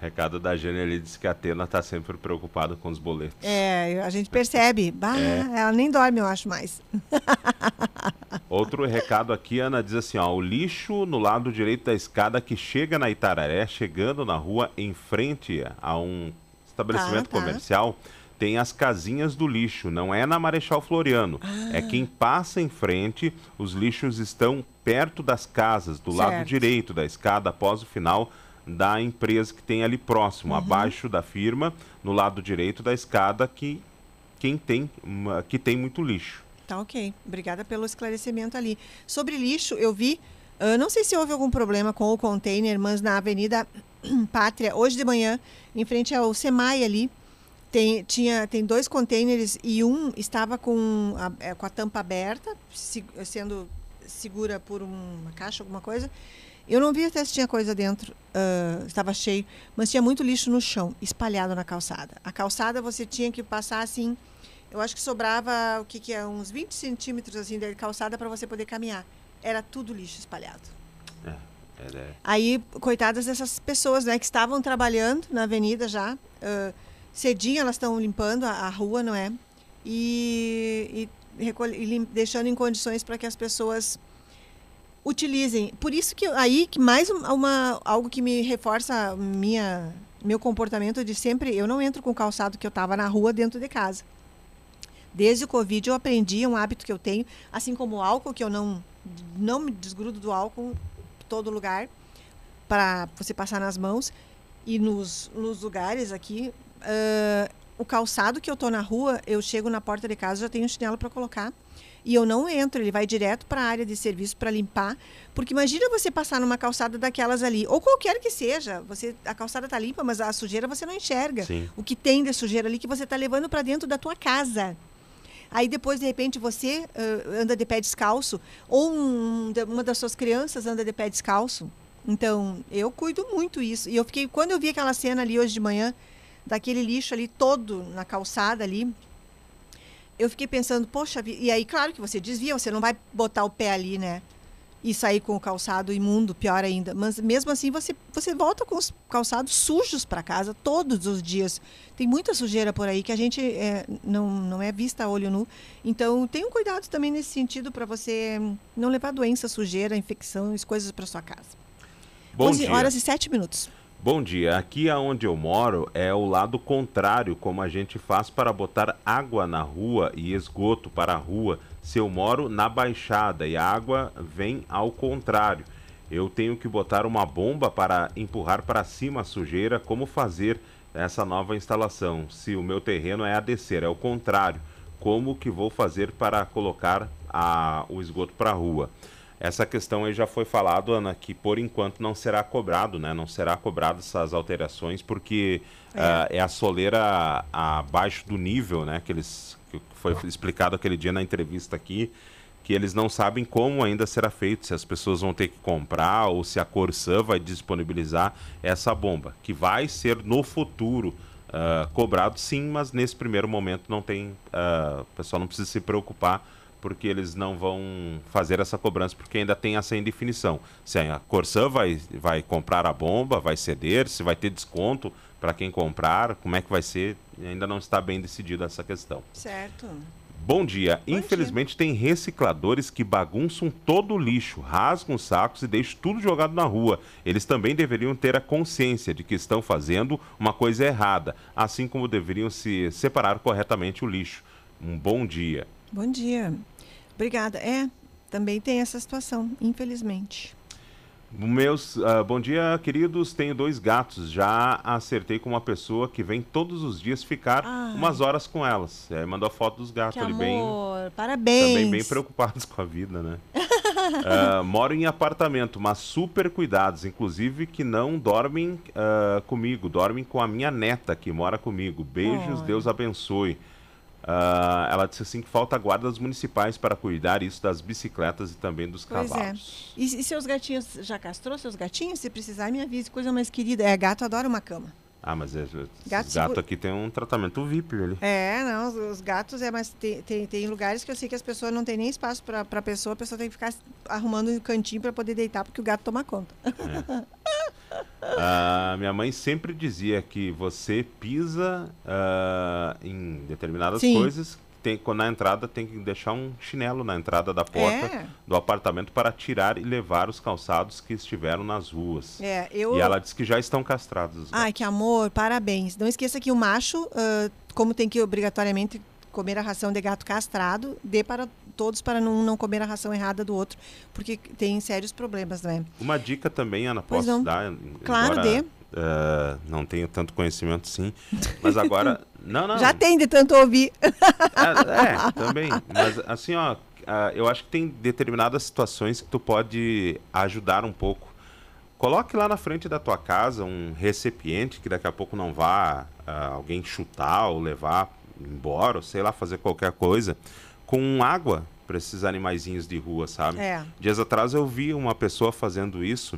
Recado da Jane, ele disse que a Atena está sempre preocupada com os boletos. É, a gente percebe. Bah, É. Ela nem dorme, eu acho mais. Outro recado aqui, Ana diz assim, ó, o lixo no lado direito da escada que chega na Itararé, chegando na rua em frente a um estabelecimento Tá, tá. comercial, tem as casinhas do lixo, não é na Marechal Floriano. Ah. É quem passa em frente, os lixos estão perto das casas, do lado Certo. direito da escada, após o final da empresa que tem ali próximo, Uhum. abaixo da firma, no lado direito da escada, que quem tem, que tem muito lixo. Tá ok. Obrigada pelo esclarecimento ali. Sobre lixo, eu vi. ah, não sei se houve algum problema com o container, mas na Avenida Pátria, hoje de manhã, em frente ao Semai ali, tem, tinha, tem dois containers e um estava com a, é, com a tampa aberta, se- sendo segura por uma caixa, alguma coisa. Eu não vi até se tinha coisa dentro, ah, estava cheio, mas tinha muito lixo no chão, espalhado na calçada. A calçada você tinha que passar assim, eu acho que sobrava o que, que é, uns 20 centímetros assim de calçada para você poder caminhar. Era tudo lixo espalhado. É, é, Aí, coitadas dessas pessoas né, que estavam trabalhando na avenida já, ah, cedinho elas estão limpando a, a rua, não é? E, e, e lim, deixando em condições para que as pessoas utilizem. Por isso que aí que mais uma algo que me reforça minha meu comportamento de sempre, eu não entro com o calçado que eu estava na rua dentro de casa. Desde o Covid eu aprendi um hábito que eu tenho, assim como o álcool, que eu não, não me desgrudo do álcool todo lugar, para você passar nas mãos. E nos, nos lugares aqui, uh, o calçado que eu tô na rua, eu chego na porta de casa, já tenho um chinelo para colocar. E eu não entro, ele vai direto para a área de serviço para limpar. Porque imagina você passar numa calçada daquelas ali, ou qualquer que seja, você a calçada tá limpa, mas a sujeira você não enxerga. Sim. O que tem de sujeira ali que você está levando para dentro da tua casa. Aí depois, de repente, você uh, anda de pé descalço, ou um, uma das suas crianças anda de pé descalço. Então, eu cuido muito isso. E eu fiquei, quando eu vi aquela cena ali hoje de manhã, daquele lixo ali todo na calçada ali, eu fiquei pensando, poxa, e aí, claro que você desvia, você não vai botar o pé ali, né? e sair com o calçado imundo, pior ainda. Mas mesmo assim você, você volta com os calçados sujos para casa todos os dias. Tem muita sujeira por aí que a gente é, não, não é vista a olho nu. Então tenha um cuidado também nesse sentido para você não levar doença, sujeira, infecção, coisas para sua casa. Bom 11 dia. horas e 7 minutos. Bom dia. Aqui aonde eu moro é o lado contrário, como a gente faz para botar água na rua e esgoto para a rua. Se eu moro na baixada e a água vem ao contrário, eu tenho que botar uma bomba para empurrar para cima a sujeira. Como fazer essa nova instalação? Se o meu terreno é a descer, é o contrário. Como que vou fazer para colocar a, o esgoto para a rua? Essa questão aí já foi falado, Ana, que por enquanto não será cobrado, né? Não será cobrado essas alterações, porque é, uh, é a soleira abaixo do nível, né? Que, eles, que foi explicado aquele dia na entrevista aqui, que eles não sabem como ainda será feito, se as pessoas vão ter que comprar ou se a Corsã vai disponibilizar essa bomba, que vai ser no futuro uh, cobrado sim, mas nesse primeiro momento não tem, uh, o pessoal não precisa se preocupar porque eles não vão fazer essa cobrança, porque ainda tem essa indefinição. Se a Corsã vai, vai comprar a bomba, vai ceder, se vai ter desconto para quem comprar, como é que vai ser, ainda não está bem decidida essa questão. Certo. Bom dia. Bom Infelizmente dia. tem recicladores que bagunçam todo o lixo, rasgam os sacos e deixam tudo jogado na rua. Eles também deveriam ter a consciência de que estão fazendo uma coisa errada, assim como deveriam se separar corretamente o lixo. Um bom dia. Bom dia. Obrigada. É, também tem essa situação, infelizmente. Meus, uh, bom dia, queridos. Tenho dois gatos. Já acertei com uma pessoa que vem todos os dias ficar Ai. umas horas com elas. É, mandou a foto dos gatos que ali amor. bem. Parabéns. Também bem preocupados com a vida, né? uh, moro em apartamento, mas super cuidados. Inclusive que não dormem uh, comigo, dormem com a minha neta que mora comigo. Beijos, Deus abençoe. Uh, ela disse assim que falta guardas municipais para cuidar isso das bicicletas e também dos pois cavalos. É. E, e, seus gatinhos, já castrou seus gatinhos? Se precisar, me avise, coisa mais querida. É, gato adora uma cama. Ah, mas é, gato, gato aqui tem um tratamento VIP ali. É, não, os, os gatos é, mas tem, tem, tem, lugares que eu sei que as pessoas não tem nem espaço para a pessoa, a pessoa tem que ficar arrumando um cantinho para poder deitar, porque o gato toma conta. É. Uh, minha mãe sempre dizia que você pisa uh, em determinadas Sim. coisas. Tem, na entrada tem que deixar um chinelo na entrada da porta é. do apartamento para tirar e levar os calçados que estiveram nas ruas. É, eu... E ela disse que já estão castrados. Ai, que amor, parabéns. Não esqueça que o macho, uh, como tem que obrigatoriamente comer a ração de gato castrado, dê para todos para não, não comer a ração errada do outro, porque tem sérios problemas, não é? Uma dica também, Ana, posso não. dar? Claro, embora, dê. Uh, não tenho tanto conhecimento sim, mas agora... não, não. Já tem de tanto ouvir. é, é também. Mas assim, ó, eu acho que tem determinadas situações que tu pode ajudar um pouco. Coloque lá na frente da tua casa um recipiente que daqui a pouco não vá uh, alguém chutar ou levar embora, ou sei lá, fazer qualquer coisa com água para esses animaizinhos de rua, sabe? É. Dias atrás eu vi uma pessoa fazendo isso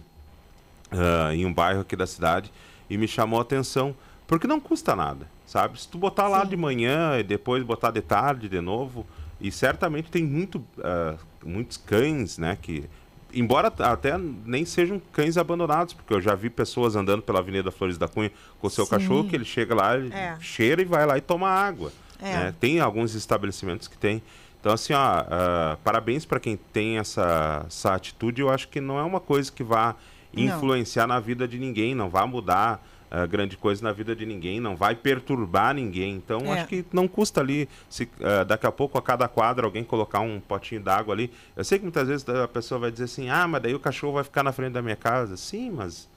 uh, em um bairro aqui da cidade e me chamou a atenção, porque não custa nada, sabe? Se tu botar lá Sim. de manhã e depois botar de tarde de novo, e certamente tem muito, uh, muitos cães, né, que embora até nem sejam cães abandonados, porque eu já vi pessoas andando pela Avenida Flores da Cunha com o seu Sim. cachorro, que ele chega lá, ele É. cheira e vai lá e toma água. É. né? Tem alguns estabelecimentos que tem. Então, assim, ó, ah, parabéns para quem tem essa, essa atitude. Eu acho que não é uma coisa que vá Não. influenciar na vida de ninguém, não vai mudar ah, grande coisa na vida de ninguém, não vai perturbar ninguém. Então, É. acho que não custa ali, se ah, daqui a pouco a cada quadra alguém colocar um potinho d'água ali. Eu sei que muitas vezes a pessoa vai dizer assim, ah, mas daí o cachorro vai ficar na frente da minha casa. Sim, mas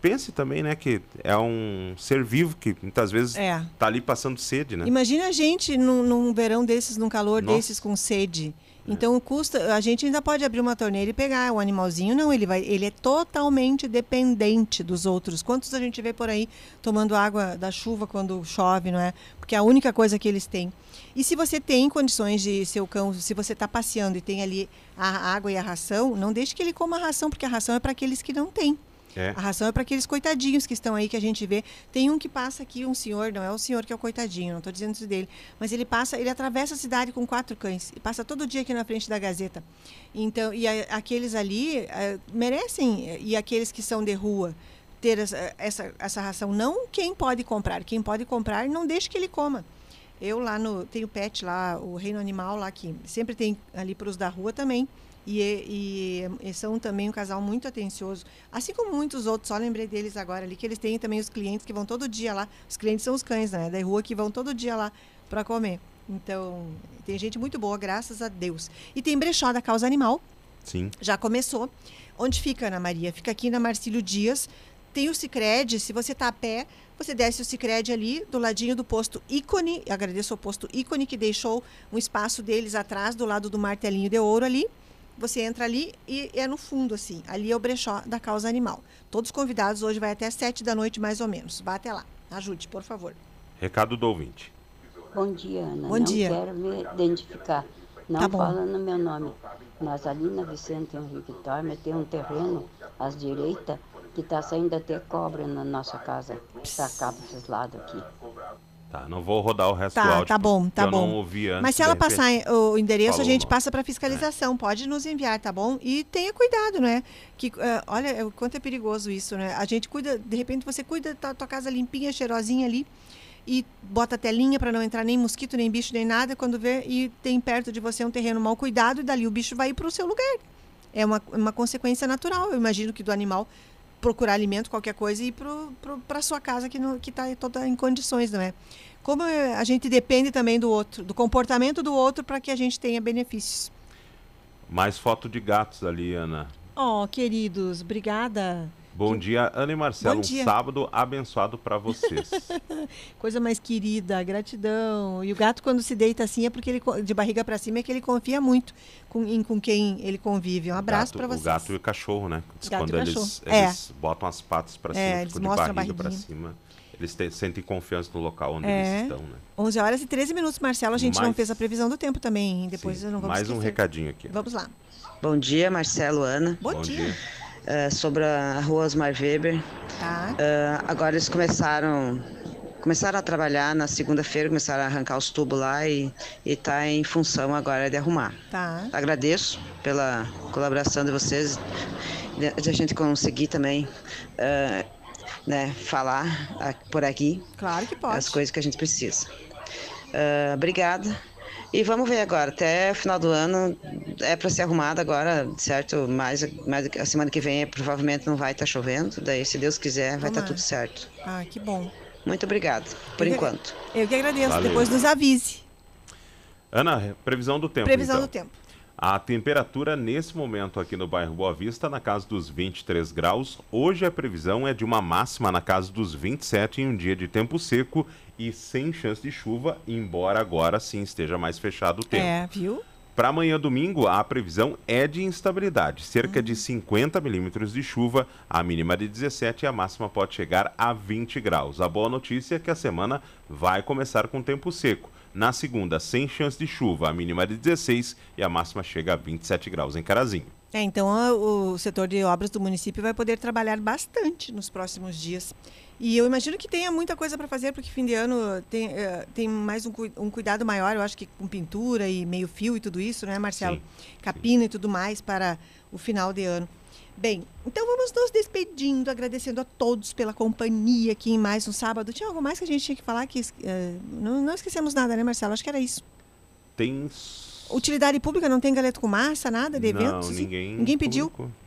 pense também, né, que é um ser vivo que muitas vezes É. tá ali passando sede, né? Imagina a gente num, num verão desses, num calor Nossa. desses com sede. Então custa, a gente ainda pode abrir uma torneira e pegar o animalzinho, não, ele vai, ele é totalmente dependente dos outros. Quantos a gente vê por aí tomando água da chuva quando chove, não é? Porque é a única coisa que eles têm. E se você tem condições de seu cão, se você está passeando e tem ali a água e a ração, não deixe que ele coma a ração, porque a ração é para aqueles que não têm. É. A ração é para aqueles coitadinhos que estão aí que a gente vê. Tem um que passa aqui, um senhor, não é o senhor que é o coitadinho, não estou dizendo isso dele, mas ele passa, ele atravessa a cidade com quatro cães e passa todo dia aqui na frente da Gazeta. Então, e a- aqueles ali eh, merecem e aqueles que são de rua ter essa, essa, essa ração. Não quem pode comprar, quem pode comprar, não deixe que ele coma. Eu lá no tenho pet lá, o reino animal lá que sempre tem ali para os da rua também. E, e, e são também um casal muito atencioso, assim como muitos outros. Só lembrei deles agora ali que eles têm também os clientes que vão todo dia lá. Os clientes são os cães, né, da rua que vão todo dia lá para comer. Então tem gente muito boa, graças a Deus. E tem brechó da causa animal, Sim. já começou. Onde fica, Ana Maria? Fica aqui na Marcílio Dias. Tem o Cicred, se você está a pé, você desce o Cicred ali, do ladinho do posto Ícone. Eu agradeço ao posto Ícone, que deixou um espaço deles atrás, do lado do martelinho de ouro ali. Você entra ali e é no fundo, assim. Ali é o brechó da causa animal. Todos convidados hoje vai até às sete da noite, mais ou menos. Vá até lá. Ajude, por favor. Recado do ouvinte. Bom dia, Ana. Bom não dia. quero me identificar. Não Tá bom. falando meu nome. Mas ali na Vicente Henrique Torme tem um terreno à direita que está saindo até cobra na nossa casa. Para cá, para esses lados aqui. Tá, não vou rodar o resto do Tá, áudio. tá bom, tá eu bom. não ouvi antes, Mas se ela passar o endereço, Falou a gente passa para fiscalização. Pode nos enviar, tá bom? E tenha cuidado, né? Que, eh, olha, o quanto é perigoso isso, né? A gente cuida, de repente você cuida da tua casa limpinha, cheirosinha ali e bota telinha para não entrar nem mosquito, nem bicho, nem nada. Quando vê e tem perto de você um terreno mal cuidado, e dali o bicho vai para o seu lugar. É uma, uma consequência natural, eu imagino que do animal procurar alimento, qualquer coisa, e ir para sua casa que não que está toda em condições, não é? Como eh, a gente depende também do outro, do comportamento do outro para que a gente tenha benefícios. Mais foto de gatos ali, Ana. Oh, queridos, obrigada. Bom dia, Ana e Marcelo. Bom Um dia. sábado abençoado para vocês. Coisa mais querida, gratidão. E o gato quando se deita assim é porque ele de barriga para cima é que ele confia muito com, em, com quem ele convive. Um abraço para vocês. O gato e o cachorro, né? Gato Quando e eles, cachorro. É. eles botam as patas para cima, É, eles ficam de barriga para cima. Eles te- sentem confiança no local onde É. eles estão, né? 11 horas e 13 minutos, Marcelo. A gente não Mais- fez a previsão do tempo também. hein? Depois eu não vou Mais um recadinho aqui. Vamos lá. Bom dia, Marcelo, Ana. Bom, Bom dia. É, sobre a rua Osmar Weber. Tá. É, agora eles começaram começaram a trabalhar na segunda-feira, começaram a arrancar os tubos lá e está em função agora de arrumar. Tá. Agradeço pela colaboração de vocês, de de a gente conseguir também é, né, falar por aqui Claro que pode. as coisas que a gente precisa. É, obrigada. E vamos ver agora, até o final do ano é para ser arrumado agora, certo? Mais, mais a semana que vem provavelmente não vai estar chovendo, daí se Deus quiser vai estar Tomara. tudo certo. Ah, que bom. Muito obrigada, por Eu que- enquanto. Eu que agradeço. Valeu. Depois nos avise. Ana, previsão do tempo. Previsão então. do tempo. A temperatura nesse momento aqui no bairro Boa Vista na casa dos 23 graus. Hoje a previsão é de uma máxima na casa dos 27 em um dia de tempo seco e sem chance de chuva, embora agora sim esteja mais fechado o tempo. É, viu? Para amanhã domingo, a previsão é de instabilidade. Cerca de 50 milímetros de chuva, a mínima de 17 e a máxima pode chegar a 20 graus. A boa notícia é que a semana vai começar com tempo seco. Na segunda, sem chance de chuva, a mínima de 16 e a máxima chega a 27 graus em Carazinho. É, então o setor de obras do município vai poder trabalhar bastante nos próximos dias. E eu imagino que tenha muita coisa para fazer, porque fim de ano tem, eh, tem mais um, um cuidado maior, eu acho que com pintura e meio fio e tudo isso, né, Marcelo? Sim, Capina e tudo mais para o final de ano. Bem, então vamos nos despedindo, agradecendo a todos pela companhia aqui em mais um sábado. Tinha algo mais que a gente tinha que falar? Que, eh, não, não esquecemos nada, né, Marcelo? Acho que era isso. Tem. Utilidade pública não tem galeto com massa, nada de Não, eventos? assim? ninguém. Ninguém pediu? comunicou.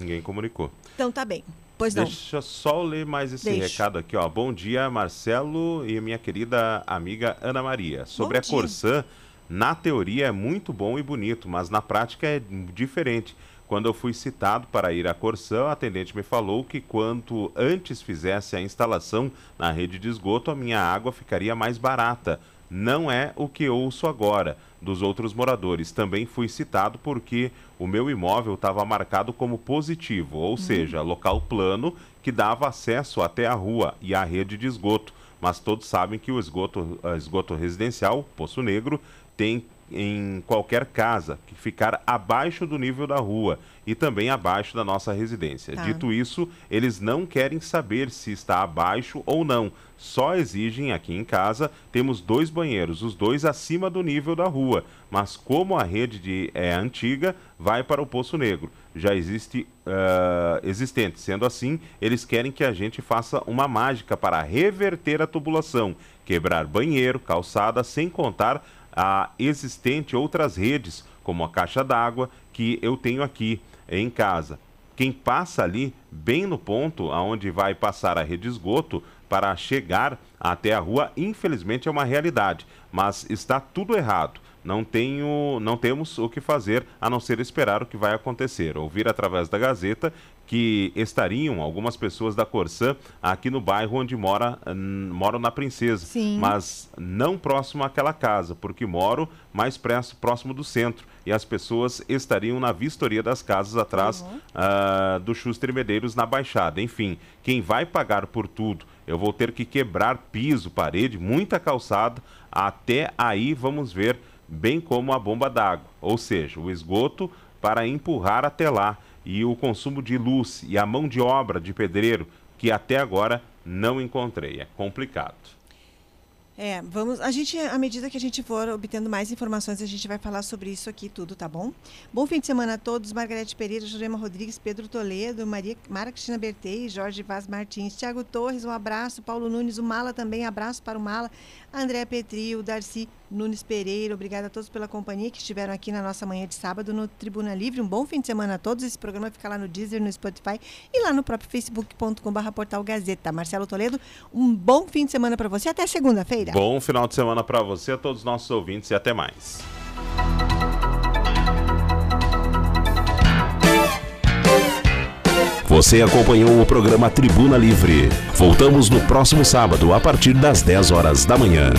Ninguém comunicou. Então tá bem. Pois não. Deixa eu só ler mais esse Deixa. recado aqui, ó. Bom dia, Marcelo e minha querida amiga Ana Maria. Sobre Bom a dia. Corsã, na teoria é muito bom e bonito, mas na prática é diferente. Quando eu fui citado para ir à Corsã, o atendente me falou que quanto antes fizesse a instalação na rede de esgoto, a minha água ficaria mais barata. Não é o que ouço agora dos outros moradores. Também fui citado porque o meu imóvel estava marcado como positivo, ou seja, local plano que dava acesso até a rua e à rede de esgoto. Mas todos sabem que o esgoto, esgoto residencial, Poço Negro, tem em qualquer casa que ficar abaixo do nível da rua e também abaixo da nossa residência. Tá. Dito isso, eles não querem saber se está abaixo ou não. Só exigem aqui em casa, temos dois banheiros, os dois acima do nível da rua. Mas como a rede de- é antiga, vai para o Poço Negro. Já existe ah, existente. Sendo assim, eles querem que a gente faça uma mágica para reverter a tubulação, quebrar banheiro, calçada, sem contar a existente outras redes, como a caixa d'água que eu tenho aqui em casa. Quem passa ali, bem no ponto aonde vai passar a rede de esgoto para chegar até a rua, infelizmente é uma realidade, mas está tudo errado. Não tenho, não temos o que fazer a não ser esperar o que vai acontecer. Ouvir através da Gazeta que estariam algumas pessoas da Corsã aqui no bairro onde mora, hum, moro na Princesa, Sim. mas não próximo àquela casa, porque moro mais próximo do centro e as pessoas estariam na vistoria das casas atrás ah, do Schuster Medeiros na Baixada. Enfim, quem vai pagar por tudo? Eu vou ter que quebrar piso, parede, muita calçada. Até aí vamos ver, bem como a bomba d'água, ou seja, o esgoto para empurrar até lá e o consumo de luz e a mão de obra de pedreiro que até agora não encontrei. É complicado. É, vamos. A gente, à medida que a gente for obtendo mais informações, a gente vai falar sobre isso aqui tudo, tá bom? Bom fim de semana a todos. Margarete Pereira, Jurema Rodrigues, Pedro Toledo, Maria Mara Cristina Bertei, Jorge Vaz Martins, Tiago Torres, um abraço. Paulo Nunes, o Mala também, abraço para o Mala. André Petri, o Darcy Nunes Pereira, obrigada a todos pela companhia que estiveram aqui na nossa manhã de sábado no Tribuna Livre. Um bom fim de semana a todos. Esse programa fica lá no Deezer, no Spotify e lá no próprio facebook.com.br portal Gazeta. Marcelo Toledo, um bom fim de semana para você. Até segunda-feira. Bom final de semana para você, a todos os nossos ouvintes e até mais. Você acompanhou o programa Tribuna Livre. Voltamos no próximo sábado, a partir das 10 horas da manhã.